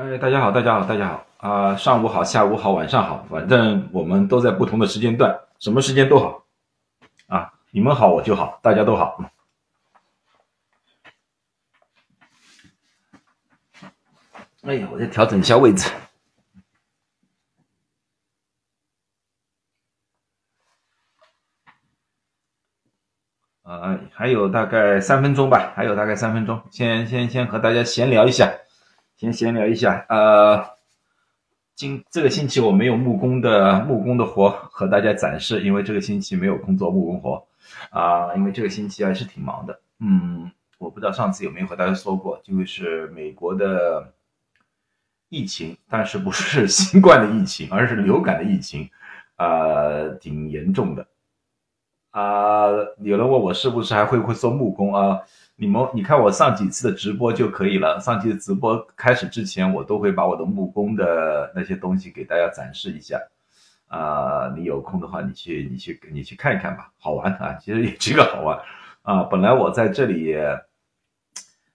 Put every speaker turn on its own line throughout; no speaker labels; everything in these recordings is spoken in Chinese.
哎，大家好，大家好，大家好。啊！上午好，下午好，晚上好，反正我们都在不同的时间段，什么时间都好啊！你们好，我就好，大家都好。哎呀，我再调整一下位置。啊，还有大概三分钟吧，还有大概三分钟，先先先和大家闲聊一下。先闲聊一下，呃，今这个星期我没有木工的木工的活和大家展示，因为这个星期没有空做木工活，啊，因为这个星期还是挺忙的。嗯，我不知道上次有没有和大家说过，就是美国的疫情，但是不是 新冠的疫情，而是流感的疫情，啊，挺严重的。啊，有人问我是不是还会不会做木工啊？你们，你看我上几次的直播就可以了。上期的直播开始之前，我都会把我的木工的那些东西给大家展示一下。啊，你有空的话，你去，你去，你去看一看吧，好玩啊！其实也这个好玩啊。本来我在这里，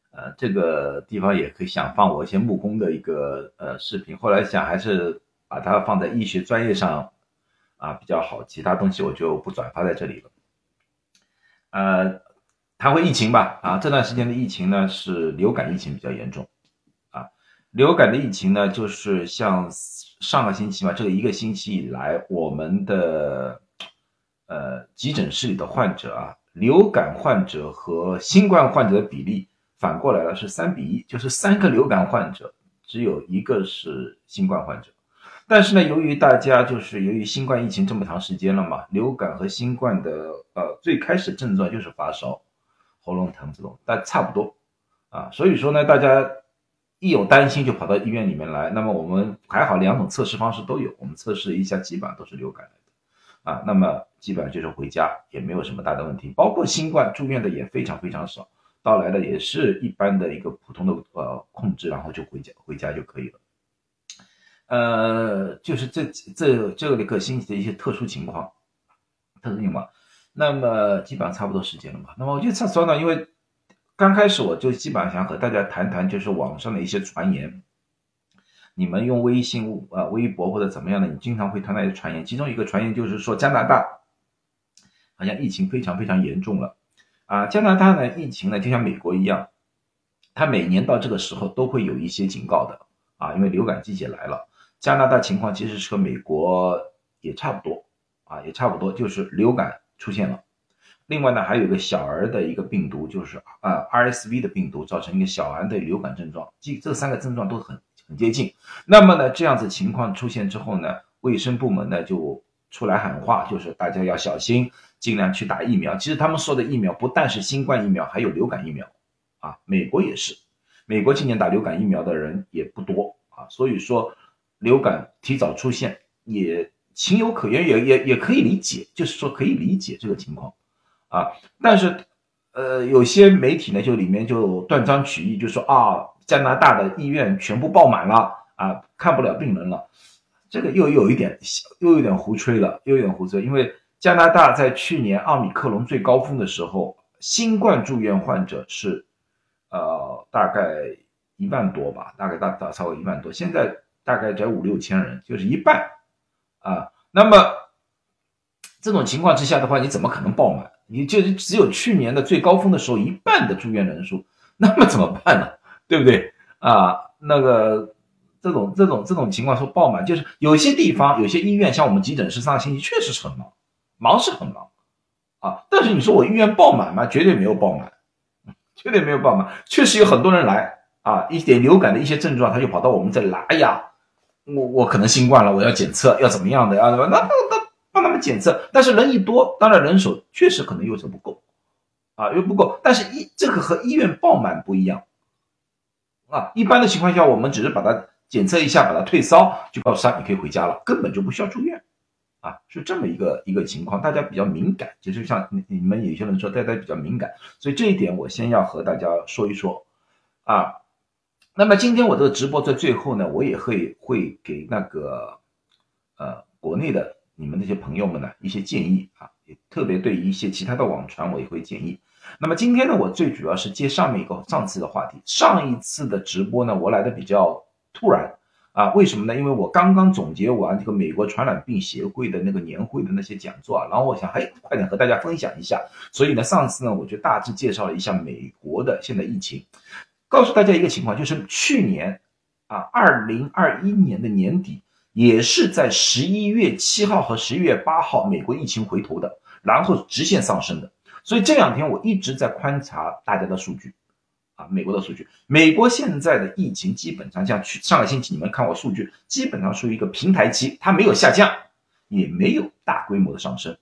呃，这个地方也可以想放我一些木工的一个呃视频，后来想还是把它放在医学专业上啊比较好，其他东西我就不转发在这里了。呃。谈回疫情吧，啊，这段时间的疫情呢是流感疫情比较严重，啊，流感的疫情呢就是像上个星期嘛，这个一个星期以来，我们的呃急诊室里的患者啊，流感患者和新冠患者的比例反过来了，是三比一，就是三个流感患者只有一个是新冠患者，但是呢，由于大家就是由于新冠疫情这么长时间了嘛，流感和新冠的呃最开始症状就是发烧。喉咙疼这种，但差不多啊，所以说呢，大家一有担心就跑到医院里面来。那么我们还好，两种测试方式都有，我们测试一下，基本上都是流感来的啊。那么基本上就是回家，也没有什么大的问题。包括新冠住院的也非常非常少，到来的也是一般的一个普通的呃控制，然后就回家回家就可以了。呃，就是这这这个星期的一些特殊情况，特殊情况。那么基本上差不多时间了嘛。那么我就这说呢，因为刚开始我就基本上想和大家谈谈，就是网上的一些传言。你们用微信、啊微博或者怎么样的，你经常会看到一些传言。其中一个传言就是说加拿大好像疫情非常非常严重了。啊，加拿大呢疫情呢就像美国一样，它每年到这个时候都会有一些警告的啊，因为流感季节来了。加拿大情况其实是和美国也差不多啊，也差不多，就是流感。出现了，另外呢，还有一个小儿的一个病毒，就是啊 RSV 的病毒，造成一个小儿的流感症状，这这三个症状都很很接近。那么呢，这样子情况出现之后呢，卫生部门呢就出来喊话，就是大家要小心，尽量去打疫苗。其实他们说的疫苗不但是新冠疫苗，还有流感疫苗啊，美国也是，美国今年打流感疫苗的人也不多啊，所以说流感提早出现也。情有可原，也也也可以理解，就是说可以理解这个情况，啊，但是，呃，有些媒体呢，就里面就断章取义，就说啊，加拿大的医院全部爆满了，啊，看不了病人了，这个又有一点，又有点胡吹了，又有点胡吹，因为加拿大在去年奥密克戎最高峰的时候，新冠住院患者是，呃，大概一万多吧，大概大大超过一万多，现在大概在五六千人，就是一半。啊，那么这种情况之下的话，你怎么可能爆满？你就只有去年的最高峰的时候一半的住院人数，那么怎么办呢？对不对？啊，那个这种这种这种情况说爆满，就是有些地方有些医院，像我们急诊室上星期确实是很忙，忙是很忙啊。但是你说我医院爆满吗？绝对没有爆满，绝对没有爆满。确实有很多人来啊，一点流感的一些症状，他就跑到我们这里来，哎呀。我我可能新冠了，我要检测，要怎么样的啊？那那那帮他们检测，但是人一多，当然人手确实可能又是不够，啊，又不够。但是医这个和医院爆满不一样，啊，一般的情况下，我们只是把它检测一下，把它退烧，就告诉他你可以回家了，根本就不需要住院，啊，是这么一个一个情况，大家比较敏感，就是像你你们有些人说大家比较敏感，所以这一点我先要和大家说一说啊。那么今天我这个直播在最后呢，我也会会给那个呃国内的你们那些朋友们呢一些建议啊，也特别对于一些其他的网传我也会建议。那么今天呢，我最主要是接上面一个上次的话题，上一次的直播呢，我来的比较突然。啊，为什么呢？因为我刚刚总结完这个美国传染病协会的那个年会的那些讲座啊，然后我想，哎，快点和大家分享一下。所以呢，上次呢，我就大致介绍了一下美国的现在疫情，告诉大家一个情况，就是去年啊，二零二一年的年底，也是在十一月七号和十一月八号，美国疫情回头的，然后直线上升的。所以这两天我一直在观察大家的数据。啊，美国的数据，美国现在的疫情基本上像去上个星期你们看我数据，基本上属于一个平台期，它没有下降，也没有大规模的上升，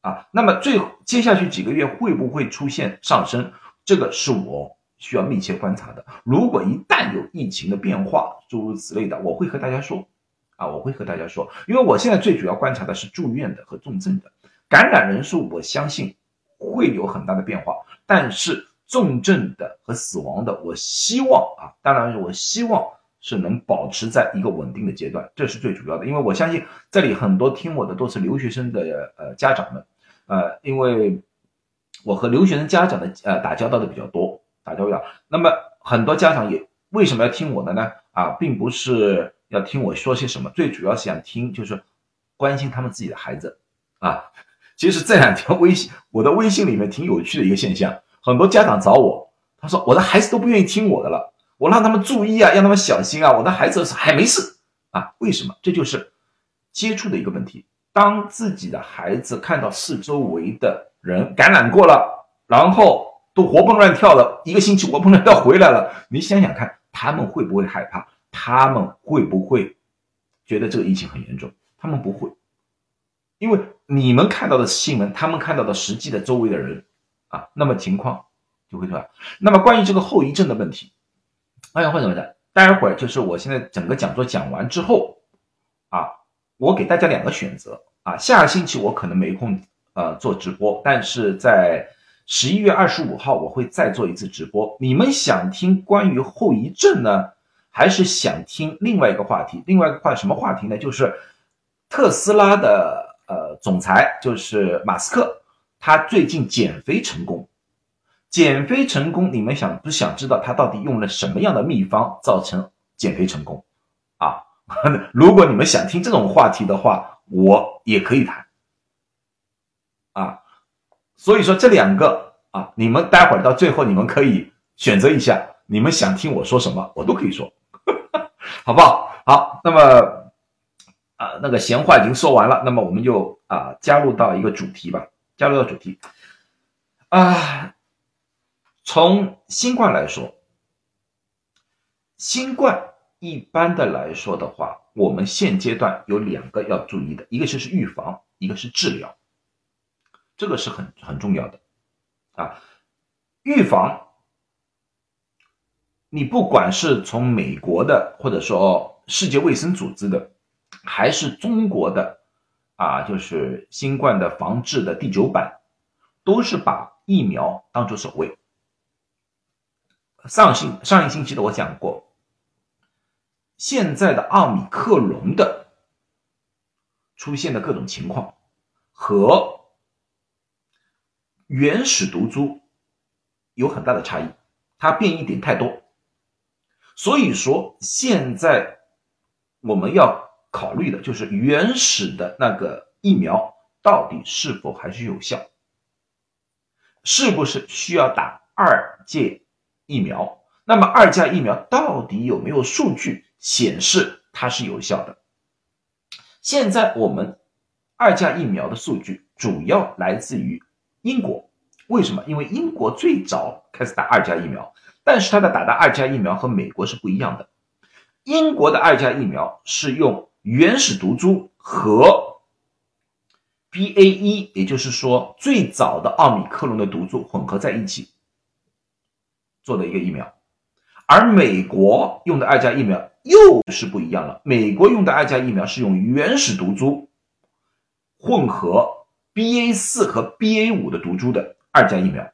啊，那么最接下去几个月会不会出现上升，这个是我需要密切观察的。如果一旦有疫情的变化，诸如此类的，我会和大家说，啊，我会和大家说，因为我现在最主要观察的是住院的和重症的感染人数，我相信会有很大的变化，但是。重症的和死亡的，我希望啊，当然我希望是能保持在一个稳定的阶段，这是最主要的。因为我相信这里很多听我的都是留学生的呃家长们，呃，因为我和留学生家长的呃打交道的比较多，打交道。那么很多家长也为什么要听我的呢？啊，并不是要听我说些什么，最主要想听就是关心他们自己的孩子啊。其实这两天微信我的微信里面挺有趣的一个现象。很多家长找我，他说我的孩子都不愿意听我的了，我让他们注意啊，让他们小心啊。我的孩子还没事啊，为什么？这就是接触的一个问题。当自己的孩子看到四周围的人感染过了，然后活蹦乱跳了，一个星期活蹦乱跳回来了，你想想看，他们会不会害怕？他们会不会觉得这个疫情很严重？他们不会，因为你们看到的新闻，他们看到的实际的周围的人。啊，那么情况就会出来。那么关于这个后遗症的问题，哎呀，会怎么讲？待会儿就是我现在整个讲座讲完之后，啊，我给大家两个选择啊。下个星期我可能没空呃做直播，但是在十一月二十五号我会再做一次直播。你们想听关于后遗症呢，还是想听另外一个话题？另外一个话什么话题呢？就是特斯拉的呃总裁就是马斯克。他最近减肥成功，减肥成功，你们想不想知道他到底用了什么样的秘方造成减肥成功？啊，如果你们想听这种话题的话，我也可以谈。所以说这两个啊，你们待会儿到最后你们可以选择一下，你们想听我说什么，我都可以说，好不好？好，那么啊，那个闲话已经说完了，那么我们就啊加入到一个主题吧。加入到主题啊，从新冠来说，新冠一般的来说的话，我们现阶段有两个要注意的，一个就是预防，一个是治疗，这个是很很重要的啊。预防，你不管是从美国的，或者说世界卫生组织的，还是中国的。啊，就是新冠的防治的第九版，都是把疫苗当做首位。上星上一星期的我讲过，现在的奥米克戎的出现的各种情况和原始毒株有很大的差异，它变异点太多，所以说现在我们要。考虑的就是原始的那个疫苗到底是否还是有效，是不是需要打二价疫苗？那么二价疫苗到底有没有数据显示它是有效的？现在我们二价疫苗的数据主要来自于英国，为什么？因为英国最早开始打二价疫苗，但是它的打的二价疫苗和美国是不一样的，英国的二价疫苗是用。原始毒株和 B A 一，也就是说最早的奥密克戎的毒株混合在一起做的一个疫苗，而美国用的二价疫苗又是不一样了。美国用的二价疫苗是用原始毒株混合 BA 四和 BA 五的毒株的二价疫苗。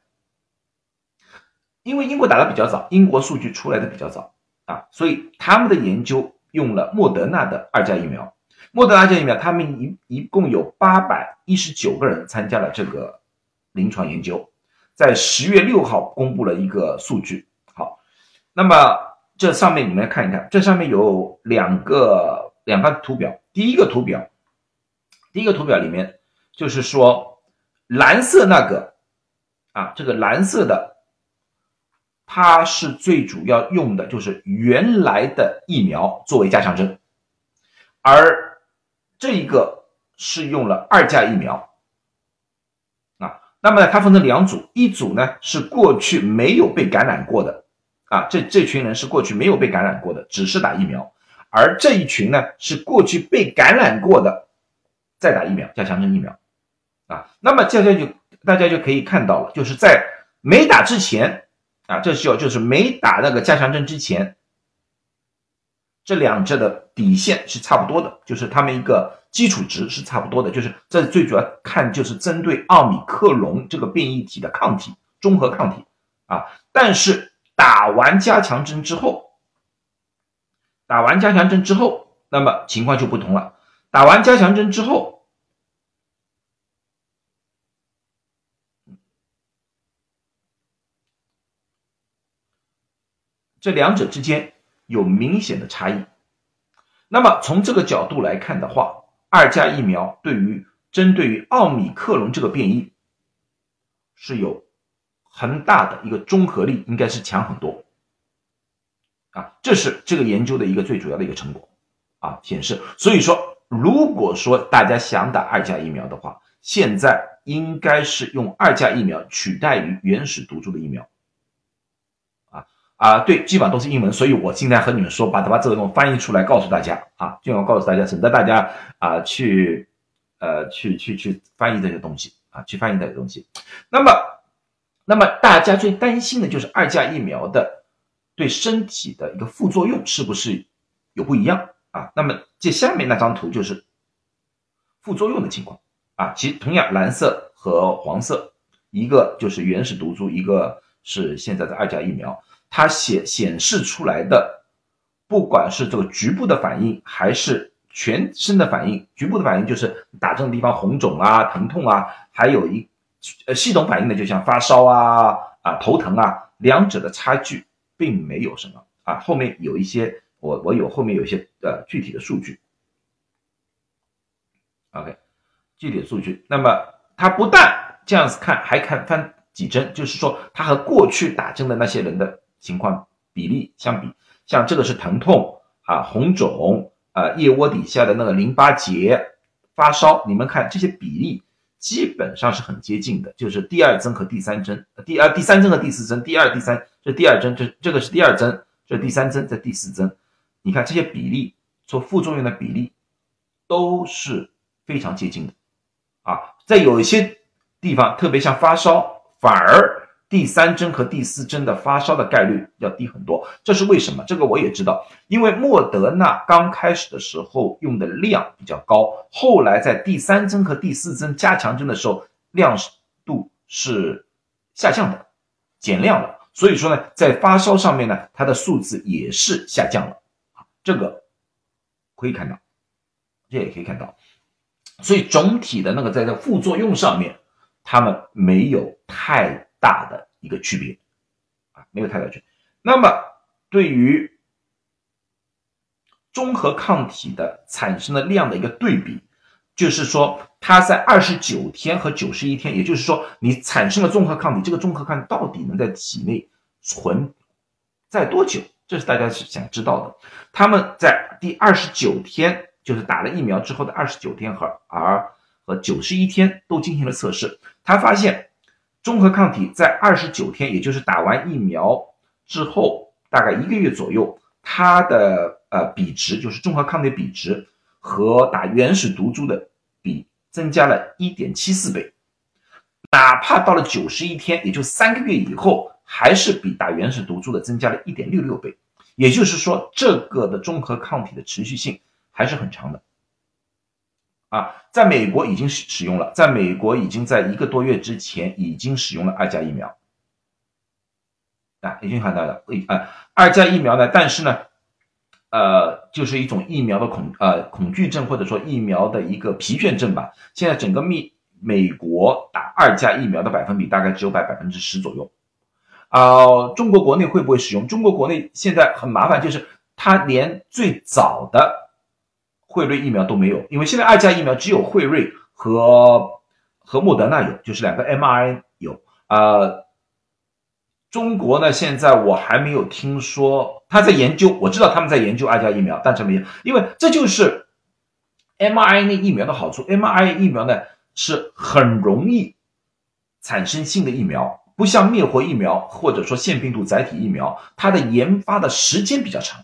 因为英国打的比较早，英国数据出来的比较早啊，所以他们的研究用了莫德纳的二价疫苗。莫德纳二价疫苗，他们一一共有八百一十九个人参加了这个临床研究，在十月六号公布了一个数据。好，那么这上面你们来看一看，这上面有两个两个图表。第一个图表，第一个图表里面就是说蓝色那个啊，这个蓝色的。它是最主要用的就是原来的疫苗作为加强针，而这一个是用了二价疫苗啊。那么呢，它分成两组，一组呢是过去没有被感染过的啊，这这群人是过去没有被感染过的，只是打疫苗；而这一群呢是过去被感染过的，再打疫苗，加强针疫苗啊。那么大家就大家就可以看到了，就是在没打之前。啊，这需要就是没打那个加强针之前，这两者的底线是差不多的，就是它们一个基础值是差不多的，就是这最主要看就是针对奥密克戎这个变异体的抗体，中和抗体啊。但是打完加强针之后，打完加强针之后，那么情况就不同了。打完加强针之后。这两者之间有明显的差异。那么从这个角度来看的话，二价疫苗对于针对于奥米克戎这个变异是有很大的一个综合力，应该是强很多。啊，这是这个研究的一个最主要的一个成果啊，显示。所以说，如果说大家想打二价疫苗的话，现在应该是用二价疫苗取代于原始毒株的疫苗。啊，对，基本上都是英文，所以我今天和你们说，把把这个东西翻译出来，告诉大家啊，尽量告诉大家，省得大家啊去，呃，去去去翻译这些东西啊，去翻译这些东西。那么，那么大家最担心的就是二价疫苗的对身体的一个副作用是不是有不一样啊？那么这下面那张图就是副作用的情况啊，其同样蓝色和黄色，一个就是原始毒株，一个是现在的二价疫苗。它显显示出来的，不管是这个局部的反应，还是全身的反应，局部的反应就是打针的地方红肿啊、疼痛啊，还有一呃系统反应的，就像发烧啊、啊头疼啊，两者的差距并没有什么啊。后面有一些，我我有后面有一些呃具体的数据，OK，具体的数据。那么它不但这样子看，还看翻几针，就是说它和过去打针的那些人的。情况比例相比，像这个是疼痛啊、红肿啊、腋窝底下的那个淋巴结、发烧，你们看这些比例基本上是很接近的，就是第二针和第三针，第二第三针和第四针，第二第三这第二针，这这个是第二针，这第三针，这第四针，你看这些比例做副作用的比例都是非常接近的啊，在有一些地方，特别像发烧，反而。第三针和第四针的发烧的概率要低很多，这是为什么？这个我也知道，因为莫德纳刚开始的时候用的量比较高，后来在第三针和第四针加强针的时候量度是下降的，减量了。所以说呢，在发烧上面呢，它的数字也是下降了，这个可以看到，这也可以看到，所以总体的那个在这副作用上面，他们没有太。大的一个区别啊，没有太大区别。那么对于综合抗体的产生的量的一个对比，就是说它在二十九天和九十一天，也就是说你产生了综合抗体，这个综合抗体到底能在体内存在多久？这是大家是想知道的。他们在第二十九天，就是打了疫苗之后的二十九天和而和九十一天都进行了测试，他发现。综合抗体在二十九天，也就是打完疫苗之后大概一个月左右，它的呃比值就是综合抗体比值和打原始毒株的比增加了一点七四倍，哪怕到了九十一天，也就三个月以后，还是比打原始毒株的增加了一点六六倍。也就是说，这个的综合抗体的持续性还是很长的。啊，在美国已经使使用了，在美国已经在一个多月之前已经使用了二价疫苗，啊，已经看到了，啊，二价疫苗呢，但是呢，呃，就是一种疫苗的恐呃恐惧症或者说疫苗的一个疲倦症吧。现在整个美美国打二价疫苗的百分比大概只有在百分之十左右，啊，中国国内会不会使用？中国国内现在很麻烦，就是它连最早的。辉瑞疫苗都没有，因为现在二价疫苗只有辉瑞和和莫德纳有，就是两个 mRNA 有。呃，中国呢，现在我还没有听说他在研究，我知道他们在研究二价疫苗，但是没有，因为这就是 mRNA 疫苗的好处。mRNA 疫苗呢是很容易产生新的疫苗，不像灭活疫苗或者说腺病毒载体疫苗，它的研发的时间比较长。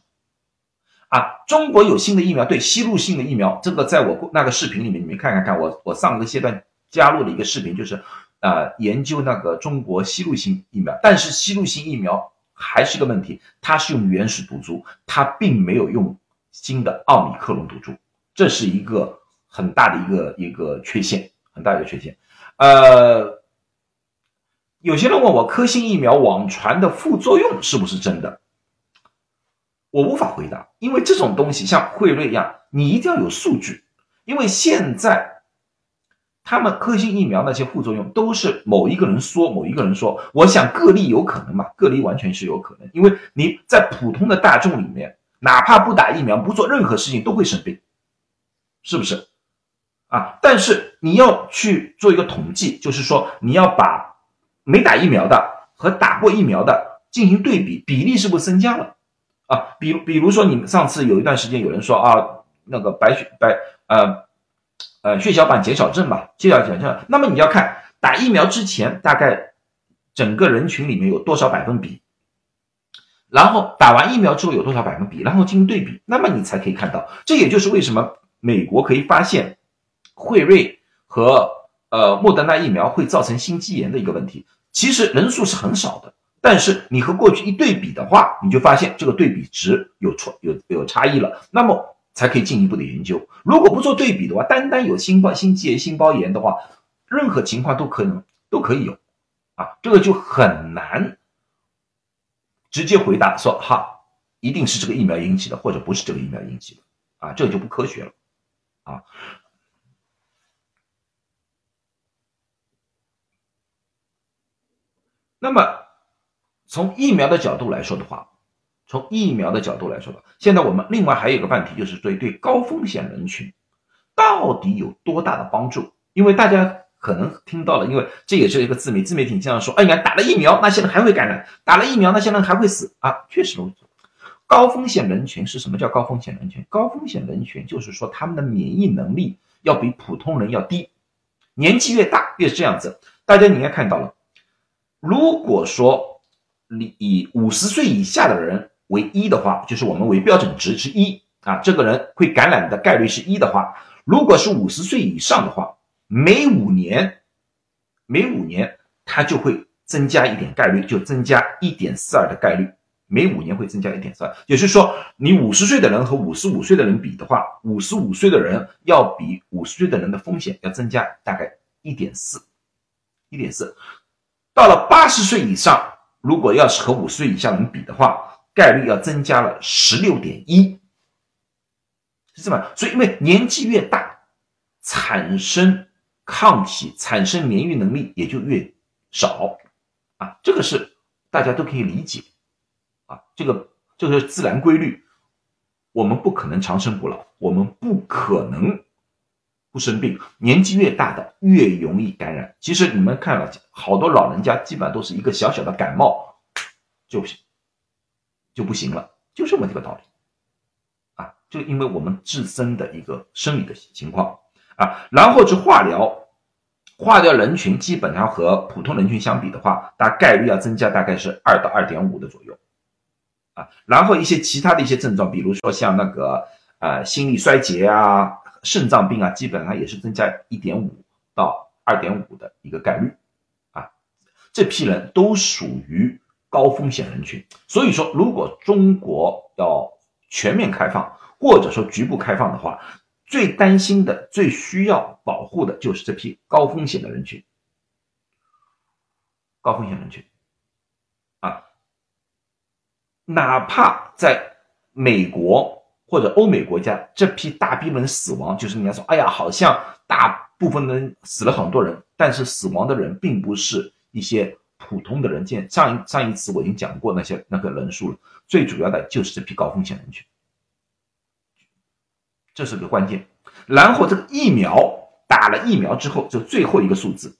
啊，中国有新的疫苗，对吸入性的疫苗，这个在我那个视频里面，你们看看看，我我上个阶段加入了一个视频，就是呃研究那个中国吸入性疫苗，但是吸入性疫苗还是个问题，它是用原始毒株，它并没有用新的奥密克戎毒株，这是一个很大的一个一个缺陷，很大一个缺陷。呃，有些人问我科兴疫苗网传的副作用是不是真的？我无法回答，因为这种东西像辉瑞一样，你一定要有数据。因为现在他们科兴疫苗那些副作用都是某一个人说，某一个人说。我想个例有可能嘛？个例完全是有可能，因为你在普通的大众里面，哪怕不打疫苗，不做任何事情都会生病，是不是？啊，但是你要去做一个统计，就是说你要把没打疫苗的和打过疫苗的进行对比，比例是不是增加了？啊，比比如说，你们上次有一段时间有人说啊，那个白血白呃呃血小板减少症吧，血小板减少，那么你要看打疫苗之前大概整个人群里面有多少百分比，然后打完疫苗之后有多少百分比，然后进行对比，那么你才可以看到。这也就是为什么美国可以发现辉瑞和呃莫德纳疫苗会造成心肌炎的一个问题，其实人数是很少的。但是你和过去一对比的话，你就发现这个对比值有错有有差异了，那么才可以进一步的研究。如果不做对比的话，单单有心包心肌炎、心包炎的话，任何情况都可能都可以有，啊，这个就很难直接回答说哈，一定是这个疫苗引起的，或者不是这个疫苗引起的，啊，这个就不科学了，啊。那么。从疫苗的角度来说的话，从疫苗的角度来说的，现在我们另外还有一个问题，就是对对高风险人群到底有多大的帮助？因为大家可能听到了，因为这也是一个自媒自媒体经常说，哎呀，打了疫苗那些人还会感染，打了疫苗那些人还会死啊，确实如此。高风险人群是什么叫高风险人群？高风险人群就是说他们的免疫能力要比普通人要低，年纪越大越是这样子。大家你应该看到了，如果说。你以五十岁以下的人为一的话，就是我们为标准值是一啊，这个人会感染的概率是一的话，如果是五十岁以上的话，每五年，每五年他就会增加一点概率，就增加一点四二的概率，每五年会增加一点四二，也就是说，你五十岁的人和五十五岁的人比的话，五十五岁的人要比五十岁的人的风险要增加大概一点四，一点四，到了八十岁以上。如果要是和五十岁以下人比的话，概率要增加了十六点一，是这么。所以，因为年纪越大，产生抗体、产生免疫能力也就越少啊。这个是大家都可以理解啊。这个这个是自然规律，我们不可能长生不老，我们不可能。不生病，年纪越大的越容易感染。其实你们看了，好多老人家基本上都是一个小小的感冒，就就不行了，就这么一个道理啊！就因为我们自身的一个生理的情况啊，然后是化疗，化疗人群基本上和普通人群相比的话，大概率要增加大概是二到二点五的左右啊。然后一些其他的一些症状，比如说像那个呃心力衰竭啊。肾脏病啊，基本上也是增加一点五到二点五的一个概率啊，这批人都属于高风险人群。所以说，如果中国要全面开放或者说局部开放的话，最担心的、最需要保护的就是这批高风险的人群，高风险人群啊，哪怕在美国或者欧美国家，这批大批人死亡，就是人家说，哎呀，好像大部分人死了很多人，但是死亡的人并不是一些普通的人。见上一上一次我已经讲过那些那个人数了，最主要的就是这批高风险人群。这是个关键，然后这个疫苗打了疫苗之后，就最后一个数字，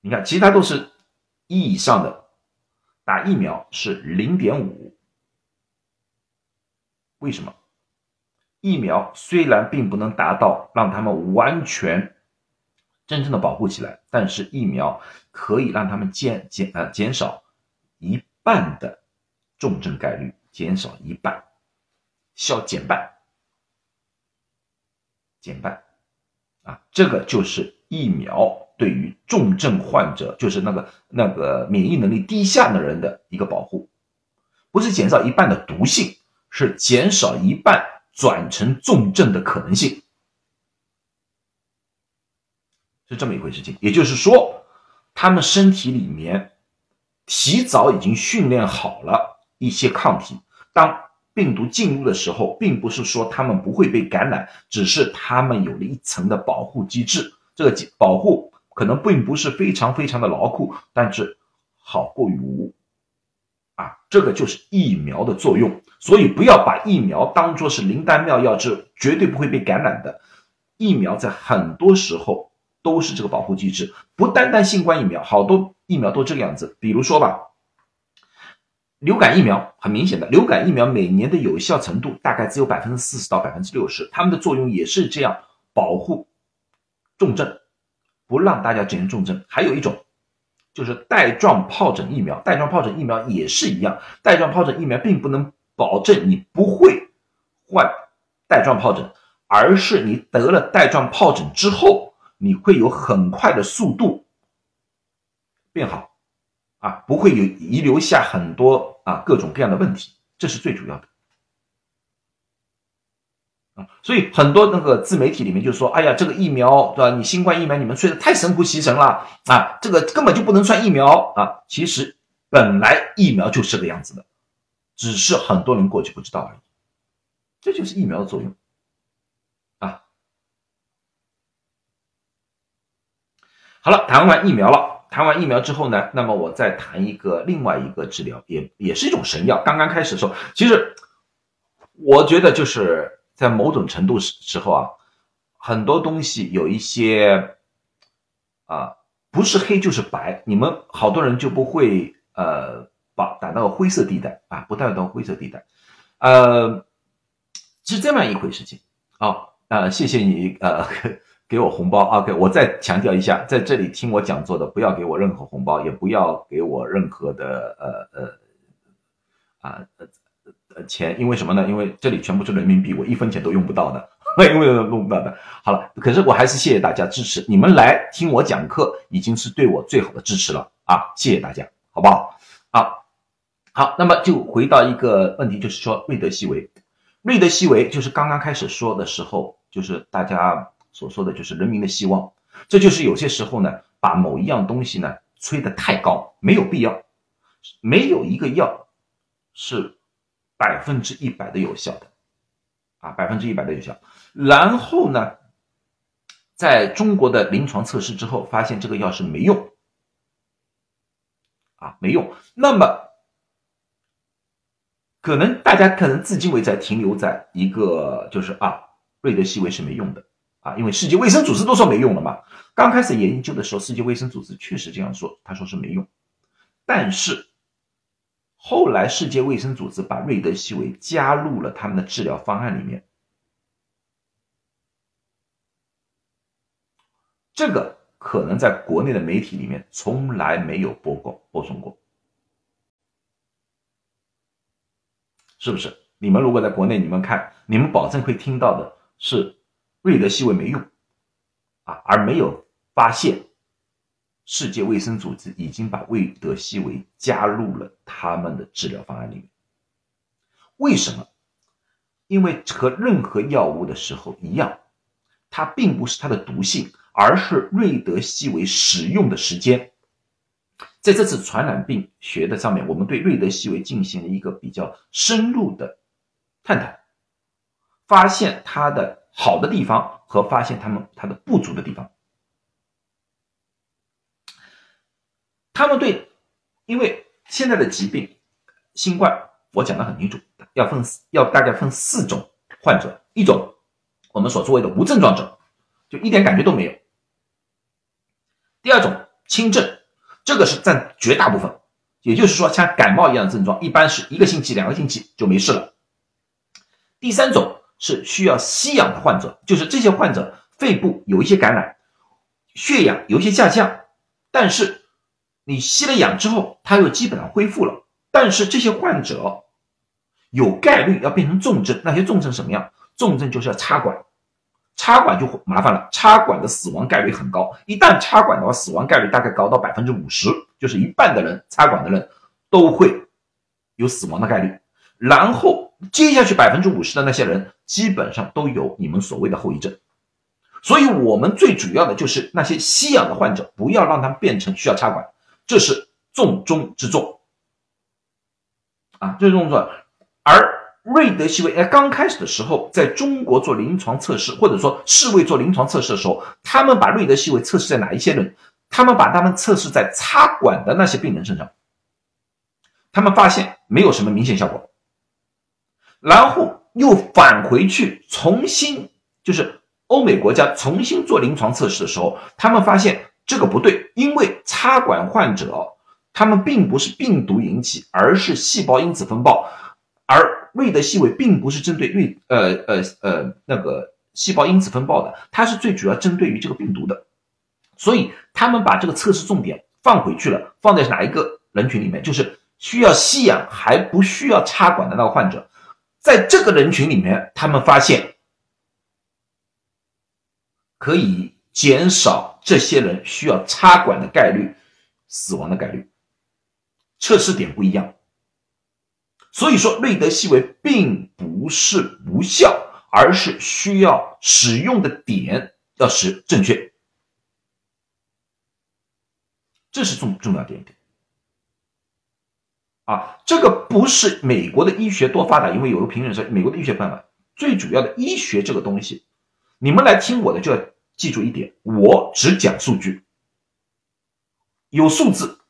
你看，其他都是一以上的，打疫苗是零点五。为什么？疫苗虽然并不能达到让他们完全真正的保护起来，但是疫苗可以让他们减减呃减少一半的重症概率，减少一半。消减半，减半，啊，这个就是疫苗对于重症患者，就是那个那个免疫能力低下的人的一个保护，不是减少一半的毒性，是减少一半转成重症的可能性，是这么一回事情。也就是说，他们身体里面提早已经训练好了一些抗体，当。病毒进入的时候，并不是说他们不会被感染，只是他们有了一层的保护机制。这个保护可能并不是非常非常的牢固，但是好过于无。这个就是疫苗的作用。所以不要把疫苗当作是灵丹妙药，是绝对不会被感染的。疫苗在很多时候都是这个保护机制，不单单新冠疫苗，好多疫苗都这个样子。比如说吧。流感疫苗很明显的，流感疫苗每年的有效程度大概只有百分之四十到百分之六十，它们的作用也是这样保护重症，不让大家进行重症。还有一种就是带状疱疹疫苗，带状疱疹疫苗也是一样，带状疱疹疫苗并不能保证你不会患带状疱疹，而是你得了带状疱疹之后，你会有很快的速度变好。啊，不会有遗留下很多啊各种各样的问题，这是最主要的。啊，所以很多那个自媒体里面就说，哎呀，这个疫苗对吧？你新冠疫苗你们吹的太神乎其神了啊，这个根本就不能算疫苗啊。其实本来疫苗就是个样子的，只是很多人过去不知道而已。这就是疫苗的作用啊。好了，谈完疫苗了。谈完疫苗之后呢，那么我再谈一个另外一个治疗，也也是一种神药。刚刚开始的时候，其实我觉得就是在某种程度时时候啊，很多东西有一些啊，不是黑就是白，你们好多人就不会呃把打到灰色地带啊，不带到灰色地带，呃，是这么一回事情啊呃，谢谢你呃。给我红包，OK，我再强调一下，在这里听我讲座的，不要给我任何红包，也不要给我任何的呃呃啊呃呃钱，因为什么呢？因为这里全部是人民币，我一分钱都用不到的，因为用不到的。好了，可是我还是谢谢大家支持，你们来听我讲课，已经是对我最好的支持了啊！谢谢大家，好不好？好，好，那么就回到一个问题，就是说瑞德西韦，瑞德西韦就是刚刚开始说的时候，就是大家。所说的就是人民的希望，这就是有些时候呢，把某一样东西呢吹得太高，没有必要。没有一个药是百分之一百的有效的，啊，百分之一百的有效。然后呢，在中国的临床测试之后，发现这个药是没用，啊，没用。那么，可能大家可能至今为止停留在一个就是啊，瑞德西韦是没用的。啊，因为世界卫生组织都说没用了嘛。刚开始研究的时候，世界卫生组织确实这样说，他说是没用。但是后来世界卫生组织把瑞德西韦加入了他们的治疗方案里面，这个可能在国内的媒体里面从来没有播过、播送过，是不是？你们如果在国内，你们看，你们保证会听到的是。瑞德西韦没用，啊，而没有发现，世界卫生组织已经把瑞德西韦加入了他们的治疗方案里面。为什么？因为和任何药物的时候一样，它并不是它的毒性，而是瑞德西韦使用的时间。在这次传染病学的上面，我们对瑞德西韦进行了一个比较深入的探讨，发现它的好的地方和发现它们它的不足的地方。他们对，因为现在的疾病，新冠，我讲的很清楚，要分要大概分四种患者，一种我们所谓的无症状者，就一点感觉都没有；第二种轻症。这个是占绝大部分，也就是说，像感冒一样的症状，一般是一个星期、两个星期就没事了。第三种是需要吸氧的患者，就是这些患者肺部有一些感染，血氧有一些下降，但是你吸了氧之后，他又基本上恢复了。但是这些患者有概率要变成重症，那些重症什么样？重症就是要插管。插管就麻烦了，插管的死亡概率很高。一旦插管的话，死亡概率大概高到百分之五十，就是一半的人插管的人都会有死亡的概率。然后接下去百分之五十的那些人，基本上都有你们所谓的后遗症。所以我们最主要的就是那些吸氧的患者，不要让他们变成需要插管，这是重中之重啊，这是重中之重而。瑞德西韦，哎，刚开始的时候，在中国做临床测试，或者说世卫做临床测试的时候，他们把瑞德西韦测试在哪一些人？他们把他们测试在插管的那些病人身上，他们发现没有什么明显效果，然后又返回去重新，就是欧美国家重新做临床测试的时候，他们发现这个不对，因为插管患者他们并不是病毒引起，而是细胞因子风暴，而。瑞德西韦并不是针对瑞呃呃呃那个细胞因子风暴的，它是最主要针对于这个病毒的，所以他们把这个测试重点放回去了，放在哪一个人群里面？就是需要吸氧还不需要插管的那个患者，在这个人群里面，他们发现可以减少这些人需要插管的概率、死亡的概率，测试点不一样。所以说，瑞德西韦并不是无效，而是需要使用的点要是正确，这是重重要点点。啊，这个不是美国的医学多发达，因为有个评论说美国的医学办法最主要的医学这个东西，你们来听我的就要记住一点，我只讲数据，有数字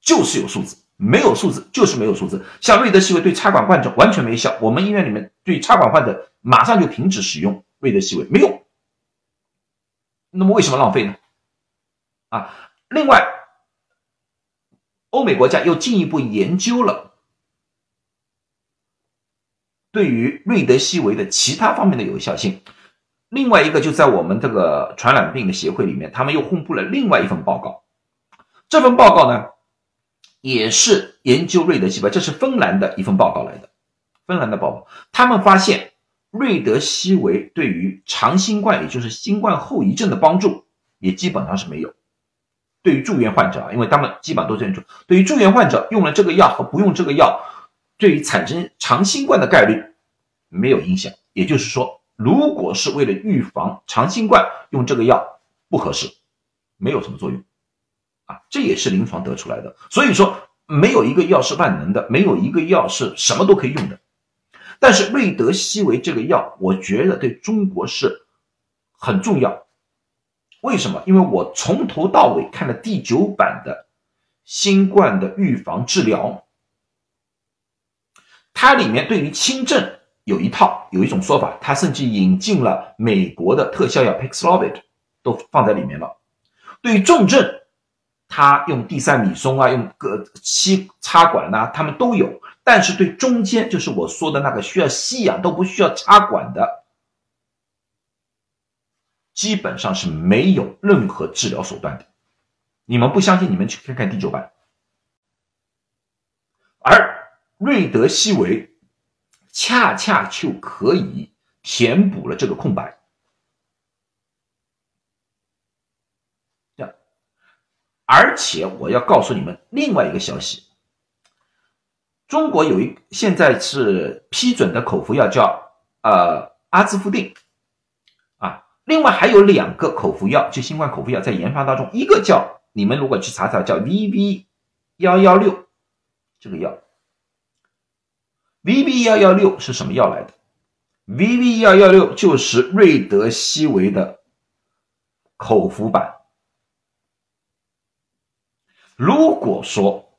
就是有数字。没有数字就是没有数字，像瑞德西韦对插管患者完全没效，我们医院里面对插管患者马上就停止使用瑞德西韦，没用。那么为什么浪费呢？啊，另外，欧美国家又进一步研究了对于瑞德西韦的其他方面的有效性。另外一个就在我们这个传染病的协会里面，他们又公布了另外一份报告，这份报告呢？也是研究瑞德西韦，这是芬兰的一份报告来的。芬兰的报告，他们发现瑞德西韦对于长新冠，也就是新冠后遗症的帮助，也基本上是没有。对于住院患者啊，因为他们基本上都这样说，对于住院患者用了这个药和不用这个药，对于产生长新冠的概率没有影响。也就是说，如果是为了预防长新冠用这个药不合适，没有什么作用。啊，这也是临床得出来的。所以说，没有一个药是万能的，没有一个药是什么都可以用的。但是瑞德西韦这个药，我觉得对中国是很重要。为什么？因为我从头到尾看了第九版的新冠的预防治疗，它里面对于轻症有一套，有一种说法，他甚至引进了美国的特效药 Paxlovid 都放在里面了。对于重症，他用地塞米松啊，用个吸插管呐，他们都有。但是对中间，就是我说的那个需要吸氧都不需要插管的，基本上是没有任何治疗手段的。你们不相信，你们去看看第九版。而瑞德西韦恰恰就可以填补了这个空白。而且我要告诉你们另外一个消息：中国有一现在是批准的口服药叫呃阿兹夫定。啊，另外还有两个口服药，就新冠口服药在研发当中，一个叫你们如果去查查叫 VV 幺幺六这个药。V B 幺幺六是什么药来的？V B 幺幺六就是瑞德西韦的口服版。如果说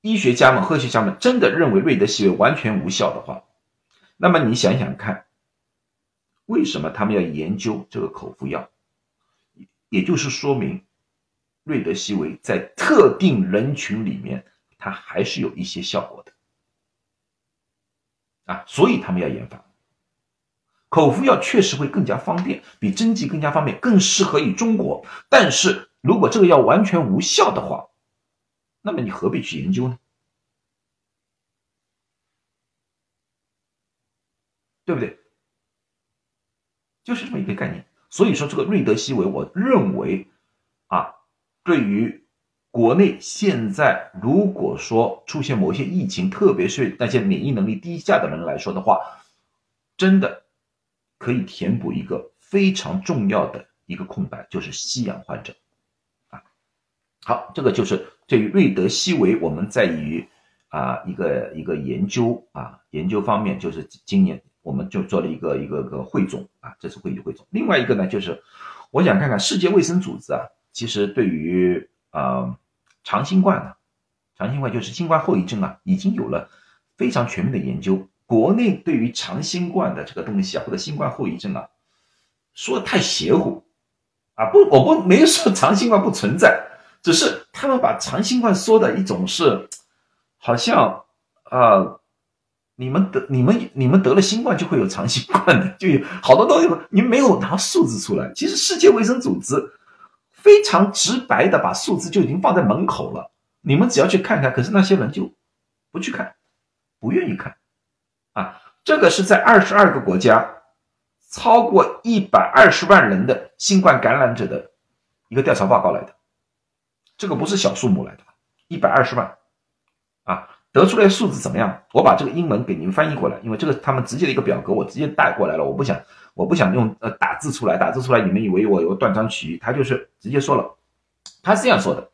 医学家们、科学家们真的认为瑞德西韦完全无效的话，那么你想想看，为什么他们要研究这个口服药？也就是说明瑞德西韦在特定人群里面，它还是有一些效果的啊，所以他们要研发口服药，确实会更加方便，比针剂更加方便，更适合于中国，但是。如果这个药完全无效的话，那么你何必去研究呢？对不对？就是这么一个概念。所以说，这个瑞德西韦，我认为啊，对于国内现在如果说出现某些疫情，特别是那些免疫能力低下的人来说的话，真的可以填补一个非常重要的一个空白，就是吸氧患者啊。好，这个就是对于瑞德西韦，我们在于啊一个一个研究啊研究方面，就是今年我们就做了一个一个个汇总啊，这是会议汇总。另外一个呢，就是我想看看世界卫生组织啊，其实对于啊长新冠呢，长新冠就是新冠后遗症啊，已经有了非常全面的研究。国内对于长新冠的这个东西啊，或者新冠后遗症啊，说的太邪乎啊，不，我不没说长新冠不存在。只是他们把长新冠说的一种是，好像啊，你们得你们你们得了新冠就会有长新冠的，就有好多东西，你没有拿数字出来。其实世界卫生组织非常直白的把数字就已经放在门口了，你们只要去看看。可是那些人就不去看，不愿意看啊。这个是在二十二个国家，超过一百二十万人的新冠感染者的一个调查报告来的。这个不是小数目来的，一百二十万，啊，得出来数字怎么样？我把这个英文给您翻译过来，因为这个他们直接的一个表格，我直接带过来了。我不想，我不想用呃打字出来，打字出来你们以为我有断章取义。他就是直接说了，他是这样说的：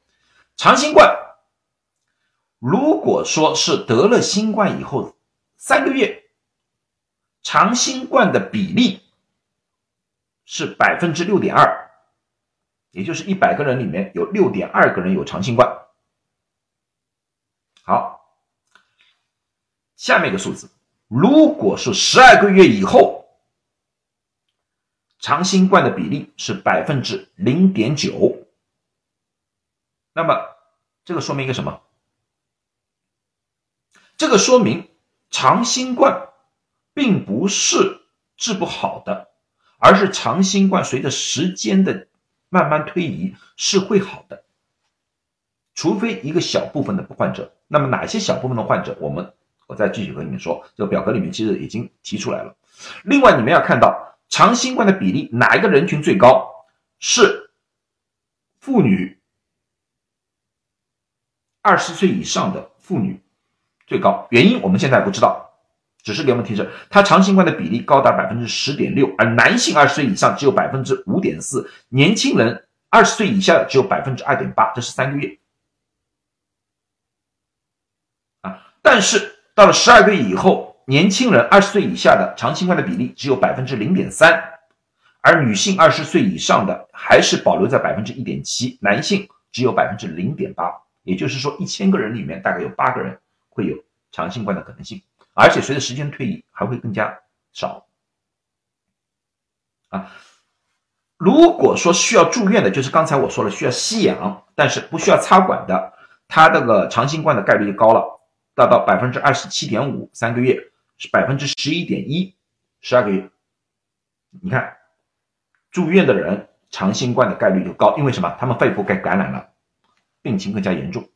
长新冠，如果说是得了新冠以后三个月，长新冠的比例是百分之六点二。也就是一百个人里面有六点二个人有长新冠。好，下面一个数字，如果是十二个月以后，长新冠的比例是百分之零点九。那么这个说明一个什么？这个说明长新冠并不是治不好的，而是长新冠随着时间的。慢慢推移是会好的，除非一个小部分的患者。那么哪些小部分的患者，我们我再继续和你们说。这个表格里面其实已经提出来了。另外，你们要看到长新冠的比例，哪一个人群最高？是妇女，二十岁以上的妇女最高。原因我们现在不知道。只是给我们提示，它长新冠的比例高达百分之十点六，而男性二十岁以上只有百分之五点四，年轻人二十岁以下只有百分之二点八，这是三个月。啊，但是到了十二个月以后，年轻人二十岁以下的长新冠的比例只有百分之零点三，而女性二十岁以上的还是保留在百分之一点七，男性只有百分之零点八，也就是说，一千个人里面大概有八个人会有长新冠的可能性。而且随着时间推移，还会更加少。啊，如果说需要住院的，就是刚才我说了需要吸氧，但是不需要插管的，它这个长新冠的概率就高了，达到百分之二十七点五，三个月是百分之十一点一，十二个月。你看，住院的人长新冠的概率就高，因为什么？他们肺部该感染了，病情更加严重，